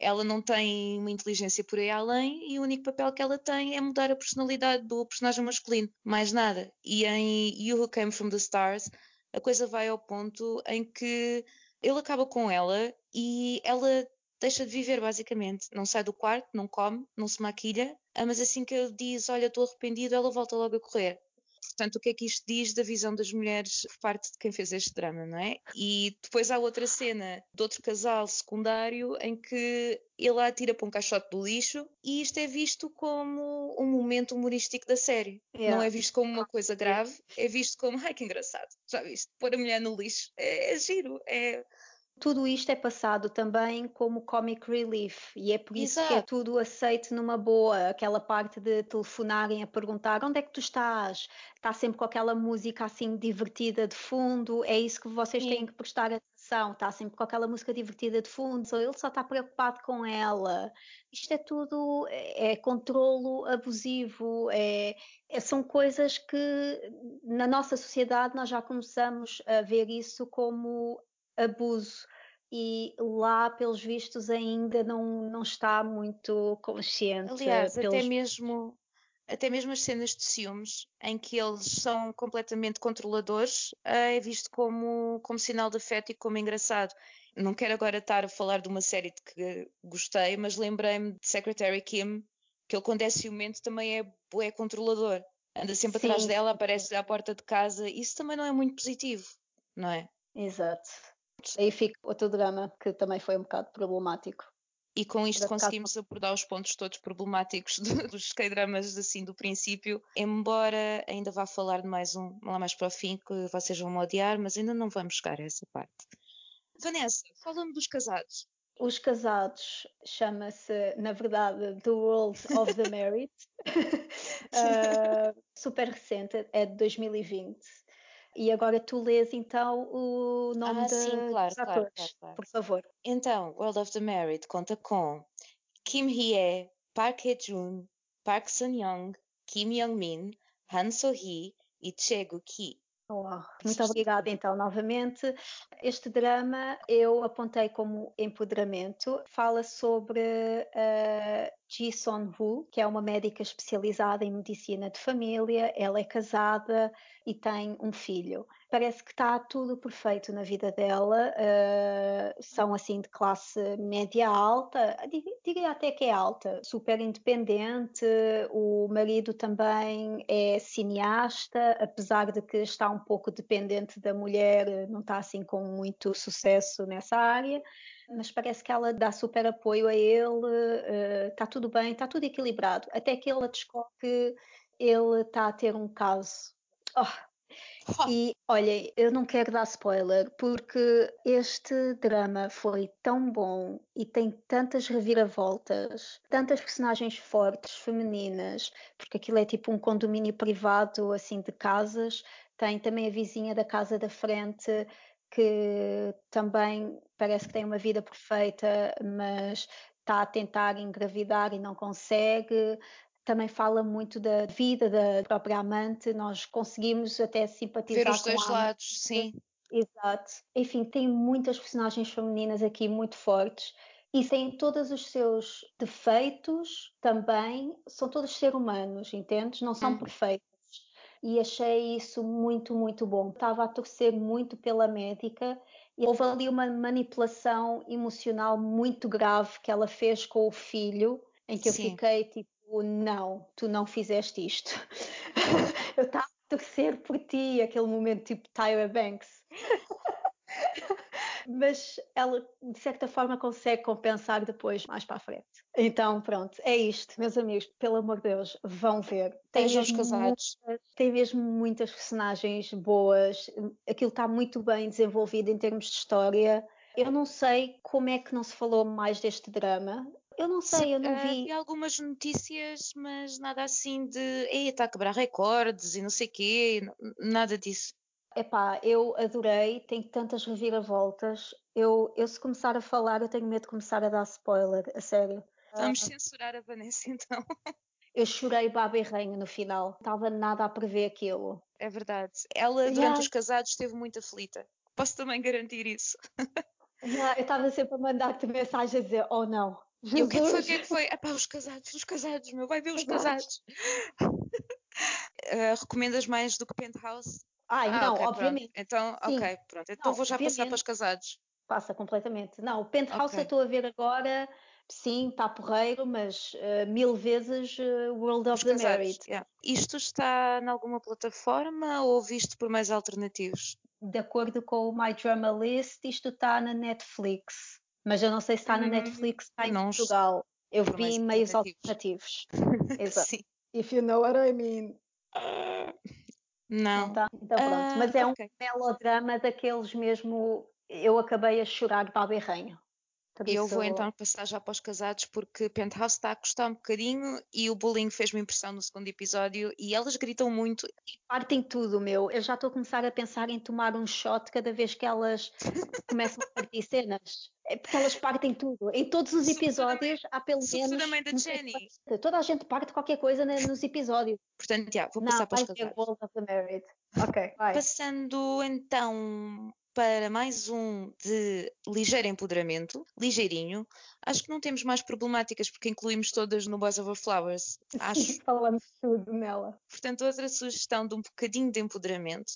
S2: ela não tem uma inteligência por aí além e o único papel que ela tem é mudar a personalidade do personagem masculino, mais nada. E em You Who Came From the Stars, a coisa vai ao ponto em que ele acaba com ela e ela deixa de viver, basicamente. Não sai do quarto, não come, não se maquilha, mas assim que ele diz, olha, estou arrependido, ela volta logo a correr. Portanto, o que é que isto diz da visão das mulheres por parte de quem fez este drama, não é? E depois há outra cena de outro casal secundário em que ele a atira para um caixote do lixo e isto é visto como um momento humorístico da série. Yeah. Não é visto como uma coisa grave, é visto como, ai que engraçado, já viste? Pôr a mulher no lixo é, é giro, é
S1: tudo isto é passado também como comic relief e é por isso Exato. que é tudo aceito numa boa. Aquela parte de telefonarem a perguntar onde é que tu estás, está sempre com aquela música assim divertida de fundo, é isso que vocês Sim. têm que prestar atenção, está sempre com aquela música divertida de fundo, ou ele só está preocupado com ela. Isto é tudo, é, é controlo abusivo, é, é, são coisas que na nossa sociedade nós já começamos a ver isso como abuso e lá, pelos vistos, ainda não, não está muito consciente.
S2: Aliás, pelos... até mesmo até mesmo as cenas de ciúmes, em que eles são completamente controladores, é visto como, como sinal de afeto e como engraçado. Não quero agora estar a falar de uma série de que gostei, mas lembrei-me de Secretary Kim, que ele quando é ciumento também é, é controlador. anda sempre Sim. atrás dela, aparece à porta de casa. Isso também não é muito positivo, não é?
S1: Exato. Aí fica outro drama que também foi um bocado problemático.
S2: E com isto conseguimos abordar os pontos todos problemáticos dos K-dramas assim do princípio, embora ainda vá falar de mais um lá mais para o fim que vocês vão odiar, mas ainda não vamos chegar a essa parte. Vanessa, fala-me dos casados.
S1: Os casados chama-se, na verdade, The World of the Married. uh, super recente, é de 2020. E agora tu lês então o nome ah, de, sim, claro, dos claro, atores, claro, por favor.
S2: Então, World of the Married conta com Kim Hye, Park Hye-jun, Park Sun-young, Kim Young-min, Han So-hee e Che Gu-ki.
S1: Oh, muito obrigada então novamente. Este drama eu apontei como empoderamento. Fala sobre uh, Ji Son-woo, que é uma médica especializada em medicina de família. Ela é casada e tem um filho parece que está tudo perfeito na vida dela. Uh, são assim de classe média alta, diria até que é alta, super independente. O marido também é cineasta, apesar de que está um pouco dependente da mulher, não está assim com muito sucesso nessa área. Mas parece que ela dá super apoio a ele, está uh, tudo bem, está tudo equilibrado. Até que ela descobre que ele está a ter um caso. Oh, e olha, eu não quero dar spoiler porque este drama foi tão bom e tem tantas reviravoltas, tantas personagens fortes, femininas, porque aquilo é tipo um condomínio privado assim de casas. Tem também a vizinha da casa da frente que também parece que tem uma vida perfeita, mas está a tentar engravidar e não consegue também fala muito da vida da própria amante, nós conseguimos até simpatizar
S2: Ver os dois lados, sim.
S1: Exato. Enfim, tem muitas personagens femininas aqui muito fortes e têm todos os seus defeitos também, são todos seres humanos, entendes? Não são hum. perfeitos. E achei isso muito, muito bom. Estava a torcer muito pela médica e houve ali uma manipulação emocional muito grave que ela fez com o filho, em que Sim. eu fiquei tipo, não, tu não fizeste isto. eu estava a torcer por ti, aquele momento tipo Tyra Banks. Mas ela, de certa forma, consegue compensar depois, mais para a frente. Então, pronto, é isto, meus amigos, pelo amor de Deus, vão ver.
S2: Tem mesmo casados.
S1: Muitas, tem mesmo muitas personagens boas, aquilo está muito bem desenvolvido em termos de história. Eu não sei como é que não se falou mais deste drama. Eu não sei, eu não vi.
S2: Uh, vi algumas notícias, mas nada assim de ei, está a quebrar recordes e não sei o quê, nada disso.
S1: Epá, eu adorei, tem tantas reviravoltas. Eu, eu se começar a falar, eu tenho medo de começar a dar spoiler, a sério.
S2: Vamos censurar a Vanessa então.
S1: Eu chorei baba e rainha no final, estava nada a prever aquilo.
S2: É verdade. Ela, durante yeah. os casados, esteve muito aflita. Posso também garantir isso.
S1: Yeah, eu estava sempre a mandar-te mensagem a dizer: Oh não,
S2: Jesus. E o que é que foi? O que é que foi? Epá, os casados, os casados, meu, vai ver os casados. uh, recomendas mais do que Penthouse?
S1: Ai, ah, não, okay, obviamente.
S2: Pronto. Então, Sim. ok, pronto. Então não, vou já obviamente. passar para os casados.
S1: Passa completamente. Não, o Penthouse okay. eu estou a ver agora, sim, está porreiro, mas uh, mil vezes uh, World of os the casados, Married.
S2: Yeah. Isto está em alguma plataforma ou visto por mais alternativos?
S1: De acordo com o My Drama List, isto está na Netflix mas eu não sei se está na hum, Netflix, está em não Portugal. Eu vi em meios alternativos. Exato. Sim. If you know what I mean.
S2: Uh, não.
S1: Então, então pronto. Uh, mas é okay. um melodrama daqueles mesmo. Eu acabei a chorar de
S2: eu vou então passar já para os casados porque Penthouse está a custar um bocadinho e o bullying fez-me impressão no segundo episódio e elas gritam muito.
S1: Partem tudo, meu. Eu já estou a começar a pensar em tomar um shot cada vez que elas começam a partir cenas. É porque elas partem tudo. Em todos os episódios há pelo menos.
S2: da Jenny.
S1: Toda a gente parte qualquer coisa nos episódios.
S2: Portanto, já, vou passar Não, para os casados.
S1: Ok, vai.
S2: Passando então para mais um de ligeiro empoderamento, ligeirinho. Acho que não temos mais problemáticas porque incluímos todas no Boys Over Flowers. Acho.
S1: Falamos tudo nela.
S2: Portanto, outra sugestão de um bocadinho de empoderamento.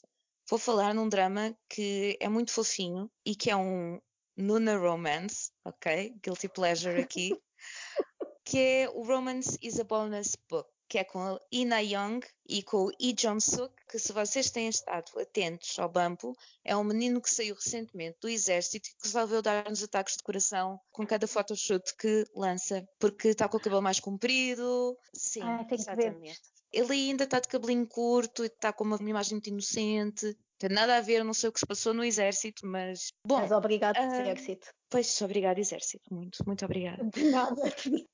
S2: Vou falar num drama que é muito fofinho e que é um Nuna Romance, ok? Guilty Pleasure aqui. que é o Romance is a Bonus Book que é com a Ina Young e com o Lee Jong-suk, que se vocês têm estado atentos ao Bampo, é um menino que saiu recentemente do exército e que resolveu dar-nos ataques de coração com cada photoshoot que lança, porque está com o cabelo mais comprido. Sim,
S1: tem
S2: exatamente. Ele ainda está de cabelinho curto e está com uma imagem muito inocente. Tem nada a ver, não sei o que se passou no exército, mas. Bom,
S1: Mas obrigado,
S2: ah,
S1: exército.
S2: Pois, obrigado, exército. Muito, muito obrigada.
S1: De nada.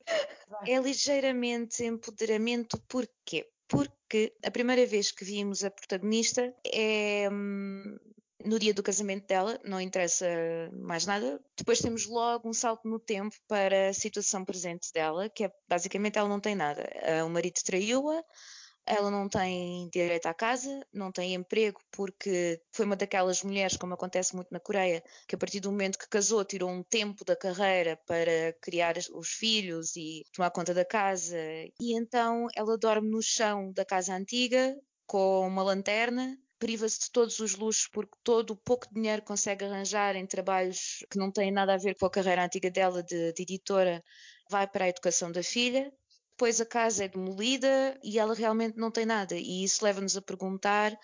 S2: É ligeiramente empoderamento, porquê? Porque a primeira vez que vimos a protagonista é hum, no dia do casamento dela, não interessa mais nada. Depois temos logo um salto no tempo para a situação presente dela, que é basicamente ela não tem nada. Ah, O marido traiu-a, ela não tem direito à casa, não tem emprego porque foi uma daquelas mulheres, como acontece muito na Coreia, que a partir do momento que casou tirou um tempo da carreira para criar os filhos e tomar conta da casa. E então ela dorme no chão da casa antiga com uma lanterna. Priva-se de todos os luxos porque todo o pouco dinheiro consegue arranjar em trabalhos que não têm nada a ver com a carreira antiga dela de, de editora vai para a educação da filha depois a casa é demolida e ela realmente não tem nada. E isso leva-nos a perguntar: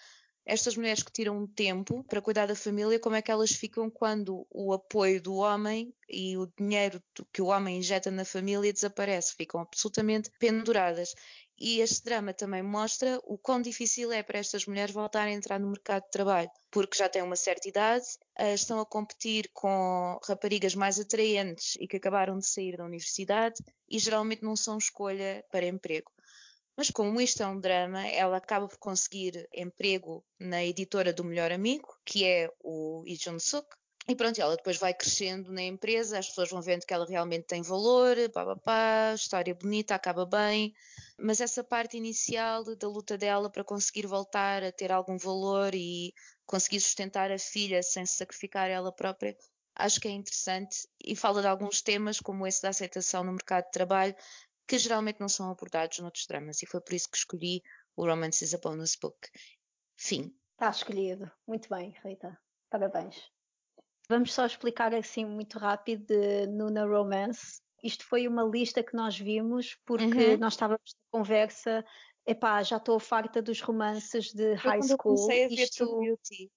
S2: estas mulheres que tiram um tempo para cuidar da família, como é que elas ficam quando o apoio do homem e o dinheiro que o homem injeta na família desaparece? Ficam absolutamente penduradas. E este drama também mostra o quão difícil é para estas mulheres voltarem a entrar no mercado de trabalho, porque já têm uma certa idade, eh, estão a competir com raparigas mais atraentes e que acabaram de sair da universidade e geralmente não são escolha para emprego. Mas como isto é um drama, ela acaba por conseguir emprego na editora do melhor amigo, que é o Lee Jong-suk. E pronto, ela depois vai crescendo na empresa, as pessoas vão vendo que ela realmente tem valor, pá, pá, pá, história bonita, acaba bem. Mas essa parte inicial da luta dela para conseguir voltar a ter algum valor e conseguir sustentar a filha sem se sacrificar ela própria, acho que é interessante e fala de alguns temas como esse da aceitação no mercado de trabalho que geralmente não são abordados noutros dramas e foi por isso que escolhi o Romance is a Bonus Book. Fim.
S1: Está escolhido. Muito bem, Rita. Parabéns. Vamos só explicar assim muito rápido de Nuna Romance. Isto foi uma lista que nós vimos porque
S2: Uhum.
S1: nós estávamos de conversa. Epá, já estou farta dos romances de
S2: Foi
S1: high
S2: eu
S1: school.
S2: comecei a ver
S1: Isto,
S2: Beauty.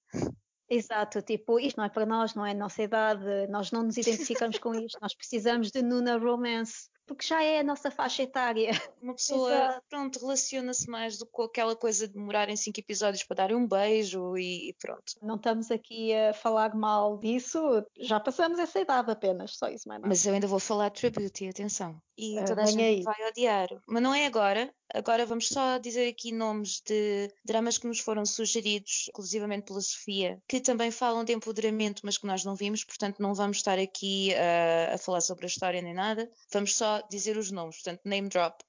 S1: exato, tipo, isto não é para nós, não é a nossa idade, nós não nos identificamos com isto, nós precisamos de Nuna Romance, porque já é a nossa faixa etária.
S2: Uma pessoa,
S1: Exato.
S2: pronto, relaciona-se mais do que com aquela coisa de demorar em cinco episódios para darem um beijo e, e pronto.
S1: Não estamos aqui a falar mal disso, já passamos essa idade apenas, só isso mais nada.
S2: Mas eu ainda vou falar de True Beauty, atenção. E
S1: Ah,
S2: toda a gente
S1: aí.
S2: vai odiar. Mas não é agora. Agora vamos só dizer aqui nomes de dramas que nos foram sugeridos, exclusivamente pela Sofia, que também falam de empoderamento, mas que nós não vimos, portanto não vamos estar aqui ah, a falar sobre a história nem nada. Vamos só dizer os nomes, portanto, name drop.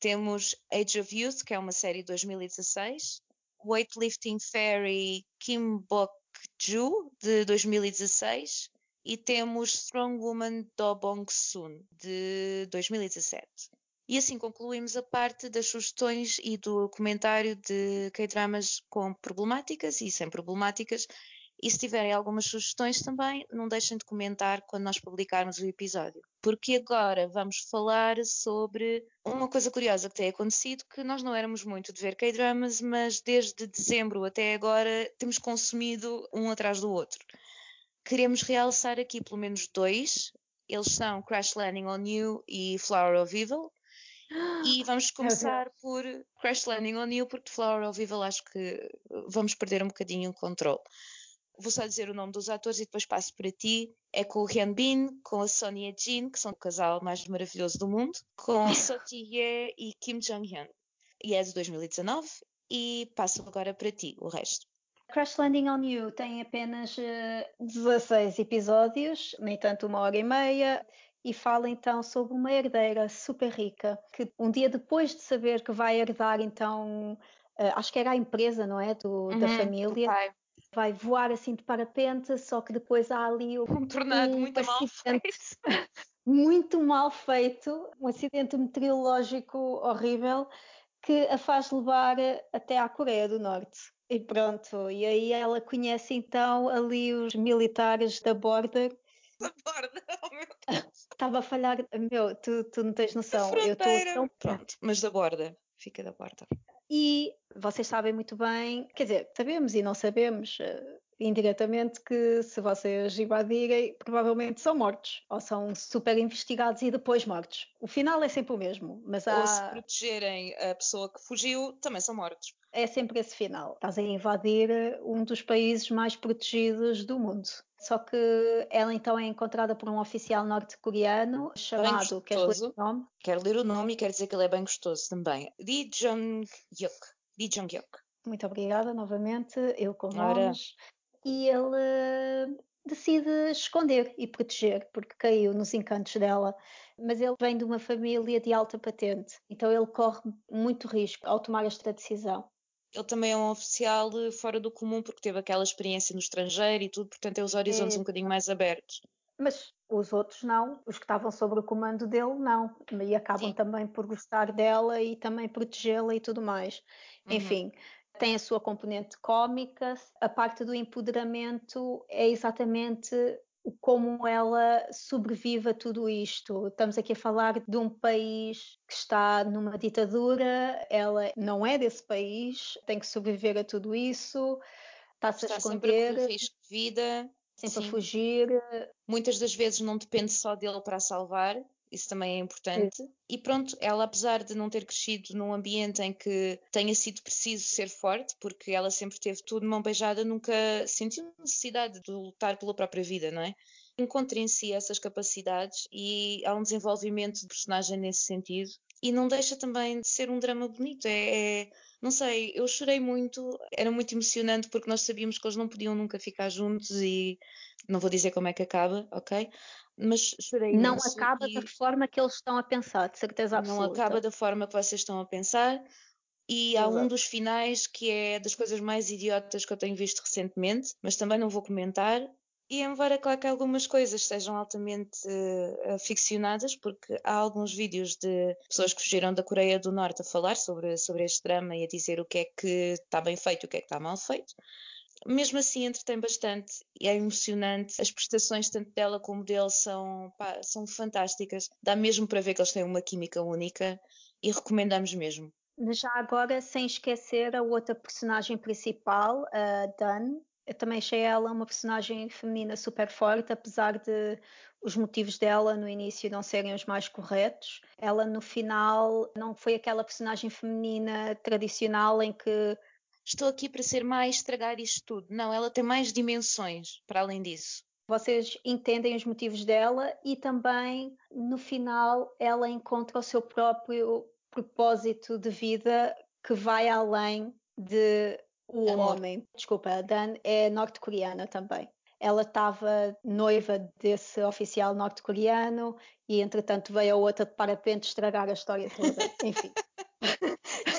S2: Temos Age of Youth, que é uma série de 2016. Weightlifting Fairy Kim Bok-ju, de 2016 e temos Strong Woman Do Bong-soon, de 2017. E assim concluímos a parte das sugestões e do comentário de K-dramas com problemáticas e sem problemáticas. E se tiverem algumas sugestões também, não deixem de comentar quando nós publicarmos o episódio. Porque agora vamos falar sobre uma coisa curiosa que tem acontecido, que nós não éramos muito de ver K-dramas, mas desde dezembro até agora temos consumido um atrás do outro. Queremos realçar aqui pelo menos dois. Eles são Crash Landing on You e Flower of Evil. E vamos começar por Crash Landing on You, porque Flower of Evil acho que vamos perder um bocadinho o controle. Vou só dizer o nome dos atores e depois passo para ti. É com o Hyun Bin, com a Sonia Jin, que são o casal mais maravilhoso do mundo, com So Ji-hye e Kim Jong-hyun. E é de 2019. E passo agora para ti, o resto.
S1: Crash Landing on You tem apenas eh, 16 episódios, nem tanto uma hora e meia, e fala então sobre uma herdeira super rica que um dia depois de saber que vai herdar então, eh, acho que era a empresa, não é, do, da
S2: Uhum,
S1: família,
S2: do pai.
S1: Vai voar assim de parapente, só que depois há ali o-
S2: Um tornado
S1: um
S2: muito mal
S1: acidente
S2: feito.
S1: muito mal feito, um acidente meteorológico horrível que a faz levar até à Coreia do Norte. E pronto, e aí ela conhece então ali os militares da border.
S2: Da borda, oh meu Deus.
S1: Estava a falhar, meu, tu, tu não tens noção, eu estou tão
S2: Pronto, mas da borda. fica da porta.
S1: E vocês sabem muito bem, quer dizer, sabemos e não sabemos, uh, indiretamente que se vocês invadirem, provavelmente são mortos ou são super investigados e depois mortos. O final é sempre o mesmo, mas há...
S2: Ou se protegerem a pessoa que fugiu, também são mortos.
S1: É sempre esse final. Estás a invadir um dos países mais protegidos do mundo. Só que ela então é encontrada por um oficial norte-coreano chamado.
S2: Queres ler o nome? Quero ler o nome e quero dizer que ele é bem gostoso também. Lee Jong-hyuk. Lee Jong-hyuk.
S1: Muito obrigada novamente. Eu com nomes e ele decide esconder e proteger, porque caiu nos encantos dela. Mas ele vem de uma família de alta patente, então ele corre muito risco ao tomar esta decisão.
S2: Ele também é um oficial fora do comum, porque teve aquela experiência no estrangeiro e tudo, portanto, tem os horizontes é. um bocadinho mais abertos.
S1: Mas os outros não, os que estavam sob o comando dele não, e acabam Sim. também por gostar dela e também protegê-la e tudo mais. Uhum. Enfim, tem a sua componente cómica, a parte do empoderamento é exatamente como ela sobrevive a tudo isto. Estamos aqui a falar de um país que está numa ditadura, ela não é desse país, tem que sobreviver a tudo isso, está-se a esconder.
S2: Sempre a risco de vida.
S1: Sempre Sim. a fugir.
S2: Muitas das vezes não depende só dele para a salvar, isso também é importante. Sim. E pronto, ela, apesar de não ter crescido num ambiente em que tenha sido preciso ser forte, porque ela sempre teve tudo de mão beijada, nunca sentiu necessidade de lutar pela própria vida, não é? Encontra em si essas capacidades e há um desenvolvimento de personagem nesse sentido. E não deixa também de ser um drama bonito. É, é, não sei, eu chorei muito, era muito emocionante porque nós sabíamos que eles não podiam nunca ficar juntos e não vou dizer como é que acaba, ok? mas chorei
S1: Não acaba e... da forma que eles estão a pensar, de certeza absoluta.
S2: Não acaba da forma que vocês estão a pensar. E Exato. há um dos finais que é das coisas mais idiotas que eu tenho visto recentemente, mas também não vou comentar. E embora, claro que algumas coisas sejam altamente uh, ficcionadas, porque há alguns vídeos de pessoas que fugiram da Coreia do Norte a falar sobre, sobre este drama e a dizer o que é que está bem feito e o que é que está mal feito mesmo assim entretém bastante e é emocionante. As prestações, tanto dela como dele, são, pá, são fantásticas. Dá mesmo para ver que eles têm uma química única e recomendamos mesmo.
S1: Já agora, sem esquecer a outra personagem principal, a Dan. Eu também achei ela uma personagem feminina super forte, apesar de os motivos dela no início não serem os mais corretos. Ela no final não foi aquela personagem feminina tradicional em que
S2: estou aqui para ser mais estragar isto tudo. Não, ela tem mais dimensões para além disso.
S1: Vocês entendem os motivos dela e também no final ela encontra o seu próprio propósito de vida que vai além de o Amor. homem. Desculpa, a Dan é norte-coreana também. Ela estava noiva desse oficial norte-coreano e entretanto veio a outra de parapente estragar a história toda. Enfim.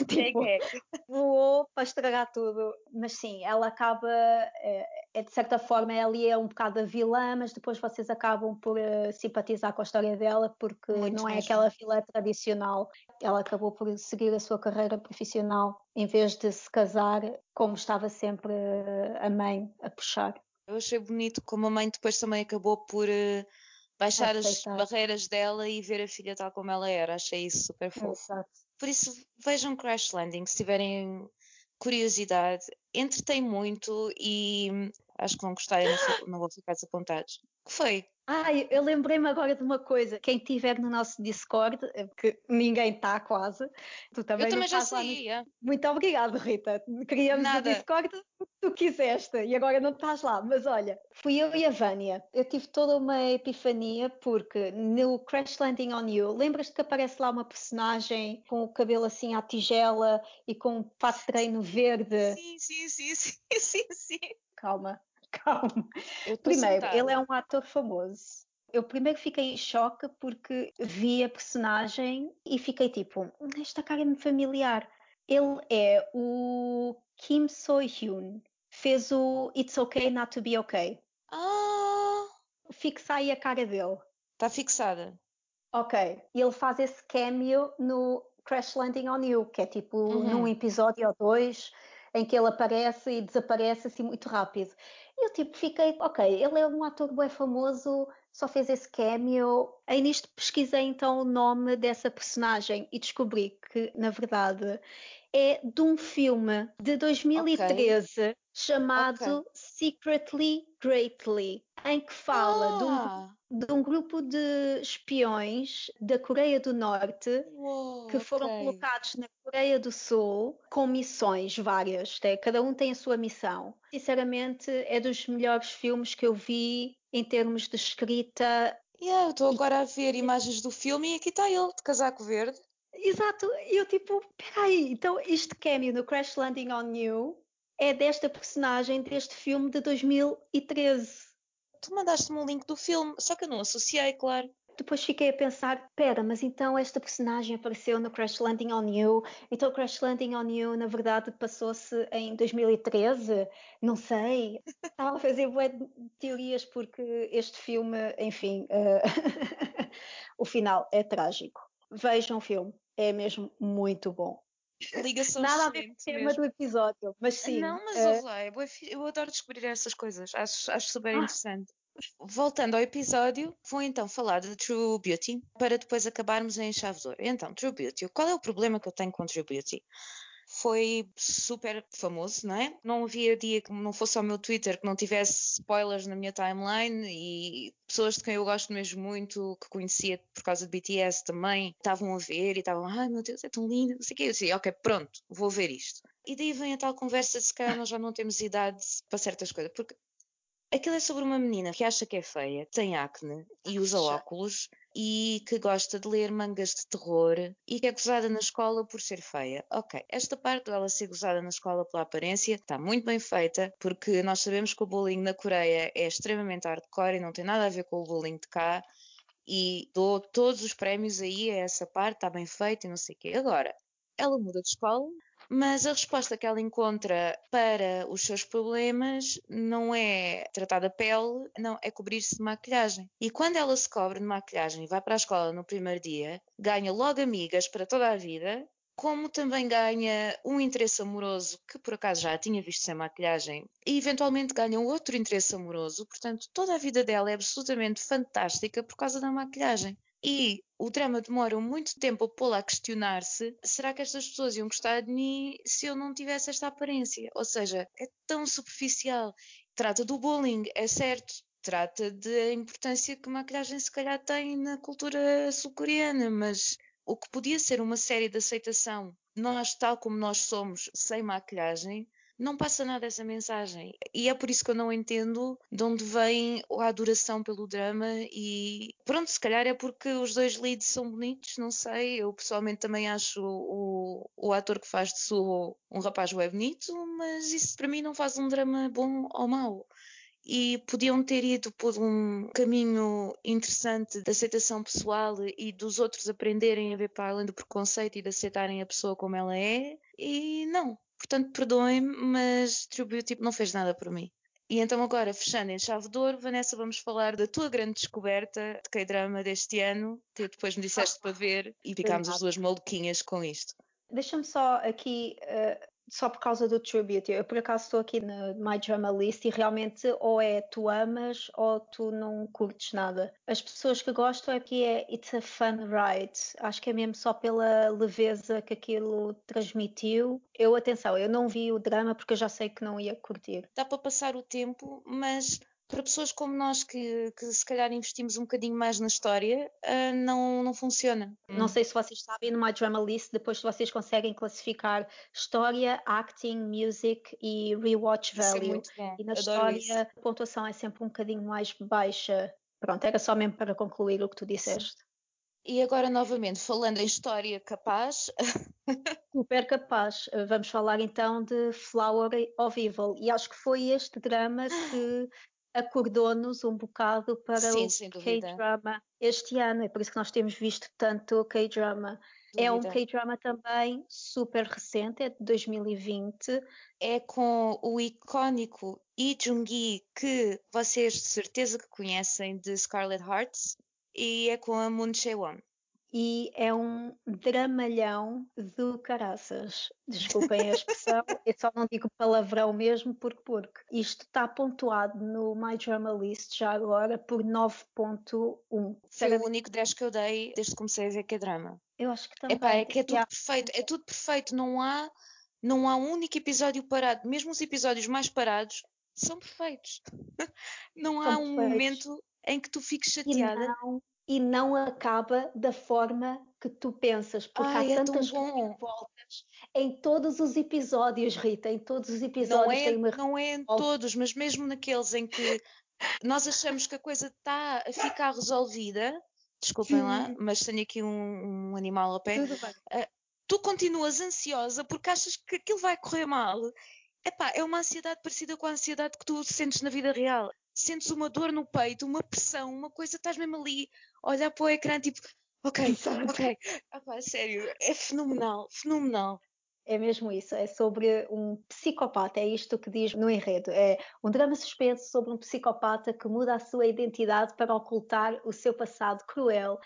S1: tipo, é, é. voou para estragar tudo. Mas sim, ela acaba, é, é, de certa forma, ela é um bocado a vilã, mas depois vocês acabam por uh, simpatizar com a história dela, porque Muito não é aquela vilã tradicional. Ela acabou por seguir a sua carreira profissional em vez de se casar, como estava sempre uh, a mãe a puxar.
S2: Eu achei bonito como a mãe depois também acabou por. Uh baixar as barreiras dela e ver a filha tal como ela era. Achei isso super fofo. Exato. Por isso, vejam Crash Landing se tiverem curiosidade. Entretém muito e acho que vão gostar não vou ficar desapontados. Que foi?
S1: Ai, eu lembrei-me agora de uma coisa. Quem estiver no nosso Discord, é que ninguém está quase, tu também
S2: Eu também já sei.
S1: No... Muito obrigada, Rita. Criamos Nada. o Discord tu quiseste e agora não estás lá. Mas olha, fui eu e a Vânia. Eu tive toda uma epifania porque no Crash Landing on You, lembras-te que aparece lá uma personagem com o cabelo assim à tigela e com um fato de treino verde?
S2: Sim, sim, sim, sim, sim, sim.
S1: Calma, calma. Primeiro, sentada. ele é um ator famoso. Eu primeiro fiquei em choque porque vi a personagem e fiquei tipo, esta cara é familiar. Ele é o Kim So-hyun. Fez o It's Okay Not to Be Okay.
S2: Ah!
S1: Fixa aí a cara dele.
S2: Está fixada.
S1: Ok. E ele faz esse cameo no Crash Landing on You, que é tipo uhum. num episódio ou dois. Em que ele aparece e desaparece assim muito rápido. E eu tipo fiquei, ok, ele é um ator bem famoso, só fez esse cameo. Aí nisto pesquisei então o nome dessa personagem e descobri que, na verdade, é de um filme de 2013 okay. chamado okay. Secretly Greatly, em que fala ah. de, um, ah! de, um, grupo de espiões da Coreia do Norte Uou, que foram okay. colocados na Coreia do Sul com missões várias, né? cada um tem a sua missão. Sinceramente, é dos melhores filmes que eu vi em termos de escrita.
S2: Yeah, estou agora a ver imagens do filme e aqui está ele, de casaco verde.
S1: Exato, eu tipo, peraí, então este cameo no Crash Landing on You é desta personagem deste filme de 2013.
S2: Tu mandaste-me um link do filme, só que eu não associei, claro.
S1: Depois fiquei a pensar, pera, mas então esta personagem apareceu no Crash Landing on You, então Crash Landing on You na verdade passou-se em 2013? Não sei. Estava a fazer boas teorias porque este filme, enfim, uh, o final é trágico. Vejam o filme, é mesmo muito bom.
S2: Ligação
S1: Nada a ver com o tema mesmo. do episódio, mas sim.
S2: Não, mas é... lá, eu adoro descobrir essas coisas, acho, acho super ah. interessante. Voltando ao episódio, vou então falar de True Beauty para depois acabarmos em chave de ouro. Então, True Beauty, qual é o problema que eu tenho com True Beauty? Foi super famoso, não é? Não havia dia que não fosse ao meu Twitter que não tivesse spoilers na minha timeline e pessoas de quem eu gosto mesmo muito, que conhecia por causa de BTS também, estavam a ver e estavam, ai meu Deus, é tão lindo, não sei o quê. Eu disse, ok, pronto, vou ver isto. E daí vem a tal conversa de se calhar nós já não temos idade para certas coisas, porque aquilo é sobre uma menina que acha que é feia, tem acne e usa óculos e que gosta de ler mangas de terror e que é gozada na escola por ser feia. Ok, esta parte dela ser gozada na escola pela aparência está muito bem feita, porque nós sabemos que o bullying na Coreia é extremamente hardcore e não tem nada a ver com o bullying de cá. E dou todos os prémios aí a essa parte, está bem feita e não sei o quê. Agora, ela muda de escola, mas a resposta que ela encontra para os seus problemas não é tratar da pele, não, é cobrir-se de maquilhagem. E quando ela se cobre de maquilhagem e vai para a escola no primeiro dia, ganha logo amigas para toda a vida, como também ganha um interesse amoroso que por acaso já tinha visto sem maquilhagem e eventualmente ganha outro interesse amoroso, portanto toda a vida dela é absolutamente fantástica por causa da maquilhagem. E o drama demora muito tempo a pô-la a questionar-se: será que estas pessoas iam gostar de mim se eu não tivesse esta aparência? Ou seja, é tão superficial. Trata do bullying, é certo. Trata da importância que maquilhagem se calhar tem na cultura sul-coreana, mas o que podia ser uma série de aceitação, nós tal como nós somos, sem maquilhagem, não passa nada essa mensagem. E é por isso que eu não entendo de onde vem a adoração pelo drama e pronto, se calhar é porque os dois leads são bonitos, não sei. Eu pessoalmente também acho o, o ator que faz de Su um rapaz web bonito, mas isso para mim não faz um drama bom ou mau e podiam ter ido por um caminho interessante de aceitação pessoal e dos outros aprenderem a ver para além do preconceito e de aceitarem a pessoa como ela é, e não. Portanto, perdoem-me, mas True tipo, não fez nada por mim. E então agora, fechando em chave de ouro, Vanessa, vamos falar da tua grande descoberta de K-drama deste ano, que depois me disseste para ver e ficámos as duas maluquinhas com isto.
S1: Deixa-me só aqui uh, só por causa do Tribute. Eu por acaso estou aqui no My Drama List e realmente ou é tu amas ou tu não curtes nada. As pessoas que gostam é que é It's a Fun Ride. Acho que é mesmo só pela leveza que aquilo transmitiu. Eu, atenção, eu não vi o drama porque eu já sei que não ia curtir.
S2: Dá para passar o tempo, mas para pessoas como nós que, que, se calhar investimos um bocadinho mais na história, uh, não, não funciona.
S1: Não hum. sei se vocês sabem, no My Drama List, depois vocês conseguem classificar história, acting, music e rewatch
S2: value. É muito bom.
S1: E na Adoro história isso. a pontuação é sempre um bocadinho mais baixa. Pronto, era só mesmo para concluir o que tu disseste.
S2: E agora, novamente, falando em história capaz.
S1: Super capaz. Vamos falar então de Flower of Evil. E acho que foi este drama que acordou-nos um bocado para Sim, o K-drama este ano, é por isso que nós temos visto tanto o K-drama. É um K-drama também super recente, é de 2020.
S2: É com o icónico Lee Jung-gi, que vocês de certeza que conhecem de Scarlet Hearts, e é com a Moon Chae-won.
S1: E é um dramalhão do caraças. Desculpem a expressão, eu só não digo palavrão mesmo porque, porque isto está pontuado no My Drama List já agora por 9.1.
S2: Foi o único 10 que eu dei desde que comecei a ver que é drama.
S1: Eu acho que também.
S2: Epá, é que é tudo perfeito, é tudo perfeito, não há, não há um único episódio parado, mesmo os episódios mais parados são perfeitos. não há um momento em que tu fiques chateada.
S1: E não, e não acaba da forma que tu pensas, porque Ai, há é tantas voltas em todos os episódios, Rita, em todos os episódios
S2: não é, uma... Não é em todos, mas mesmo naqueles em que nós achamos que a coisa está a ficar resolvida, desculpem lá, mas tenho aqui um, um animal ao pé. Uh, tu continuas ansiosa porque achas que aquilo vai correr mal. Epá, é uma ansiedade parecida com a ansiedade que tu sentes na vida real. Sentes uma dor no peito, uma pressão, uma coisa, estás mesmo ali, olhar para o ecrã, tipo, ok, ok. Epá, sério, é fenomenal, fenomenal.
S1: É mesmo isso, é sobre um psicopata, é isto que diz no enredo. É um drama suspenso sobre um psicopata que muda a sua identidade para ocultar o seu passado cruel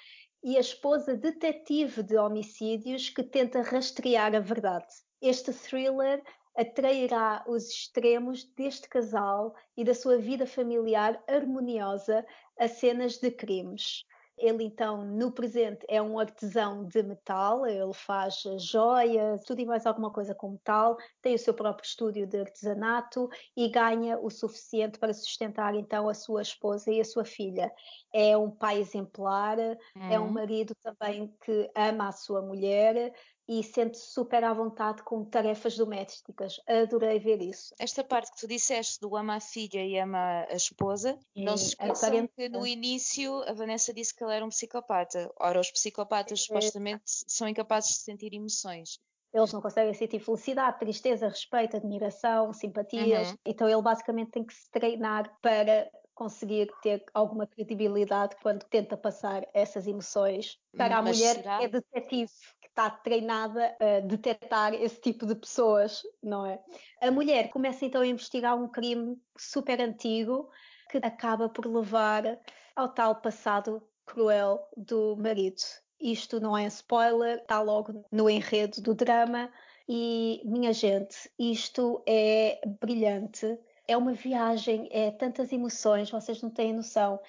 S1: e a esposa detetive de homicídios que tenta rastrear a verdade. Este thriller atrairá os extremos deste casal e da sua vida familiar harmoniosa a cenas de crimes. Ele então, no presente, é um artesão de metal, ele faz joias, tudo e mais alguma coisa com metal, tem o seu próprio estúdio de artesanato e ganha o suficiente para sustentar então a sua esposa e a sua filha. É um pai exemplar, uhum. é um marido também que ama a sua mulher, e sente-se super à vontade com tarefas domésticas. Adorei ver isso.
S2: Esta parte que tu disseste do ama a filha e ama a esposa, e não se esqueçam que no início a Vanessa disse que ele era um psicopata. Ora, os psicopatas é. supostamente são incapazes de sentir emoções.
S1: Eles não conseguem sentir felicidade, tristeza, respeito, admiração, simpatias. Uhum. Então ele basicamente tem que se treinar para conseguir ter alguma credibilidade quando tenta passar essas emoções. Para a mulher será? é detetive está treinada a detectar esse tipo de pessoas, não é? A mulher começa então a investigar um crime super antigo que acaba por levar ao tal passado cruel do marido. Isto não é spoiler, está logo no enredo do drama. E, minha gente, isto é brilhante. É uma viagem, é tantas emoções, vocês não têm noção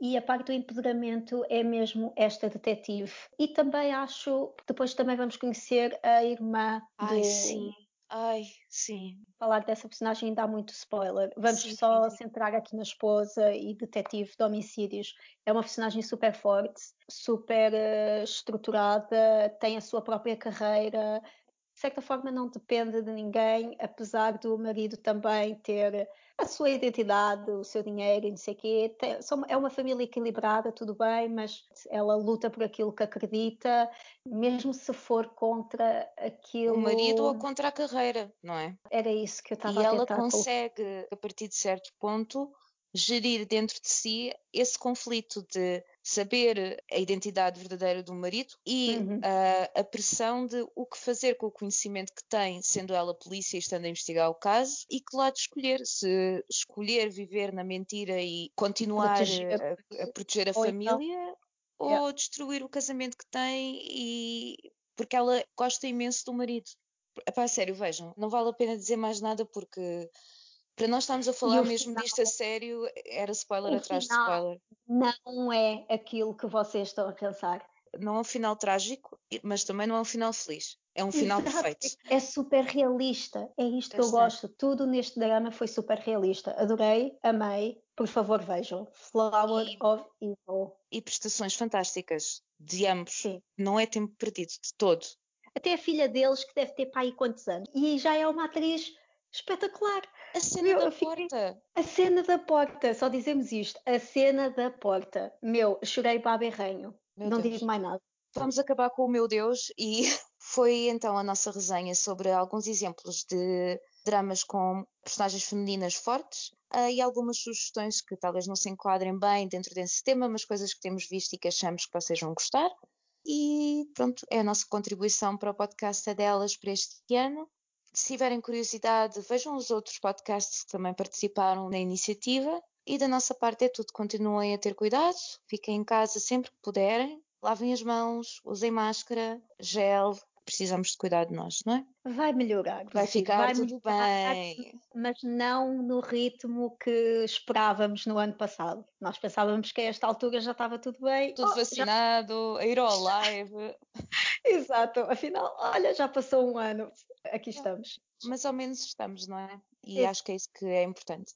S1: e a parte do empoderamento é mesmo esta detetive. E também acho, depois também vamos conhecer a irmã
S2: Ai, do... sim. Ai, sim.
S1: Falar dessa personagem há muito spoiler. Vamos sim, só sim, centrar aqui na esposa e detetive de homicídios. É uma personagem super forte, super uh, estruturada, tem a sua própria carreira. De certa forma, não depende de ninguém, apesar do marido também ter a sua identidade, o seu dinheiro e não sei o quê. É uma família equilibrada, tudo bem, mas ela luta por aquilo que acredita, mesmo se for contra aquilo.
S2: O marido ou contra a carreira, não é?
S1: Era isso que eu estava
S2: a tentar. E ela consegue, a partir de certo ponto, gerir dentro de si esse conflito de saber a identidade verdadeira do marido e uhum. uh, a pressão de o que fazer com o conhecimento que tem, sendo ela polícia e estando a investigar o caso, e que lado escolher, se escolher viver na mentira e continuar proteger. A, a, proteger a ou então família então. ou yeah. destruir o casamento que tem e porque ela gosta imenso do marido. Epá, sério, vejam, não vale a pena dizer mais nada porque para nós estarmos a falar mesmo final, disto a sério, era spoiler atrás de spoiler.
S1: Não é aquilo que vocês estão a pensar.
S2: Não é um final trágico, mas também não é um final feliz. É um final Exato. perfeito.
S1: É super realista. É isto que eu gosto. Tudo neste drama foi super realista. Adorei, amei. Por favor, vejam. Flower e, of Evil.
S2: E prestações fantásticas de ambos. Sim. Não é tempo perdido de todo.
S1: Até a filha deles, que deve ter pai quantos anos. E já é uma atriz espetacular.
S2: A cena Meu, da porta.
S1: A cena da porta, só dizemos isto. A cena da porta. Meu, chorei para a berrenho. Meu Não Deus. digo mais nada.
S2: Vamos acabar com o meu Deus e foi então a nossa resenha sobre alguns exemplos de dramas com personagens femininas fortes uh, e algumas sugestões que talvez não se enquadrem bem dentro desse tema, mas coisas que temos visto e que achamos que vocês vão gostar. E pronto, é a nossa contribuição para o podcast delas para este ano se tiverem curiosidade, vejam os outros podcasts que também participaram na iniciativa. E da nossa parte é tudo. Continuem a ter cuidado, fiquem em casa sempre que puderem, lavem as mãos, usem máscara, gel, precisamos de cuidar de nós, não é?
S1: Vai melhorar.
S2: Vai ficar vai tudo melhorar, bem.
S1: Mas não no ritmo que esperávamos no ano passado. Nós pensávamos que a esta altura já estava tudo bem.
S2: Tudo oh, vacinado, já... a ir ao live.
S1: Exato, afinal, olha, já passou um ano. Aqui estamos.
S2: Mas ao menos estamos, não é? E é. acho que é isso que é importante.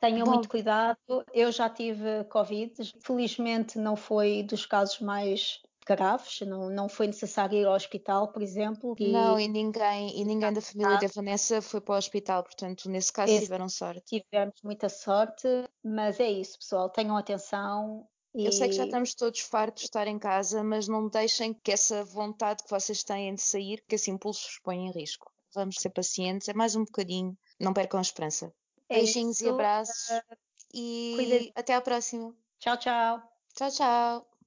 S1: Tenham Bom. muito cuidado. Eu já tive Covid. Felizmente não foi dos casos mais graves, não, não foi necessário ir ao hospital, por exemplo.
S2: E... Não, e ninguém, e ninguém da família da Vanessa foi para o hospital, portanto, nesse caso Esse, tiveram sorte.
S1: Tivemos muita sorte, mas é isso, pessoal, tenham atenção.
S2: E... Eu sei que já estamos todos fartos de estar em casa, mas não deixem que essa vontade que vocês têm de sair, que esse impulso vos ponha em risco. Vamos ser pacientes, é mais um bocadinho, não percam a esperança. É Beijinhos isso. e abraços. E Cuida. até à próxima.
S1: Tchau, tchau.
S2: Tchau, tchau.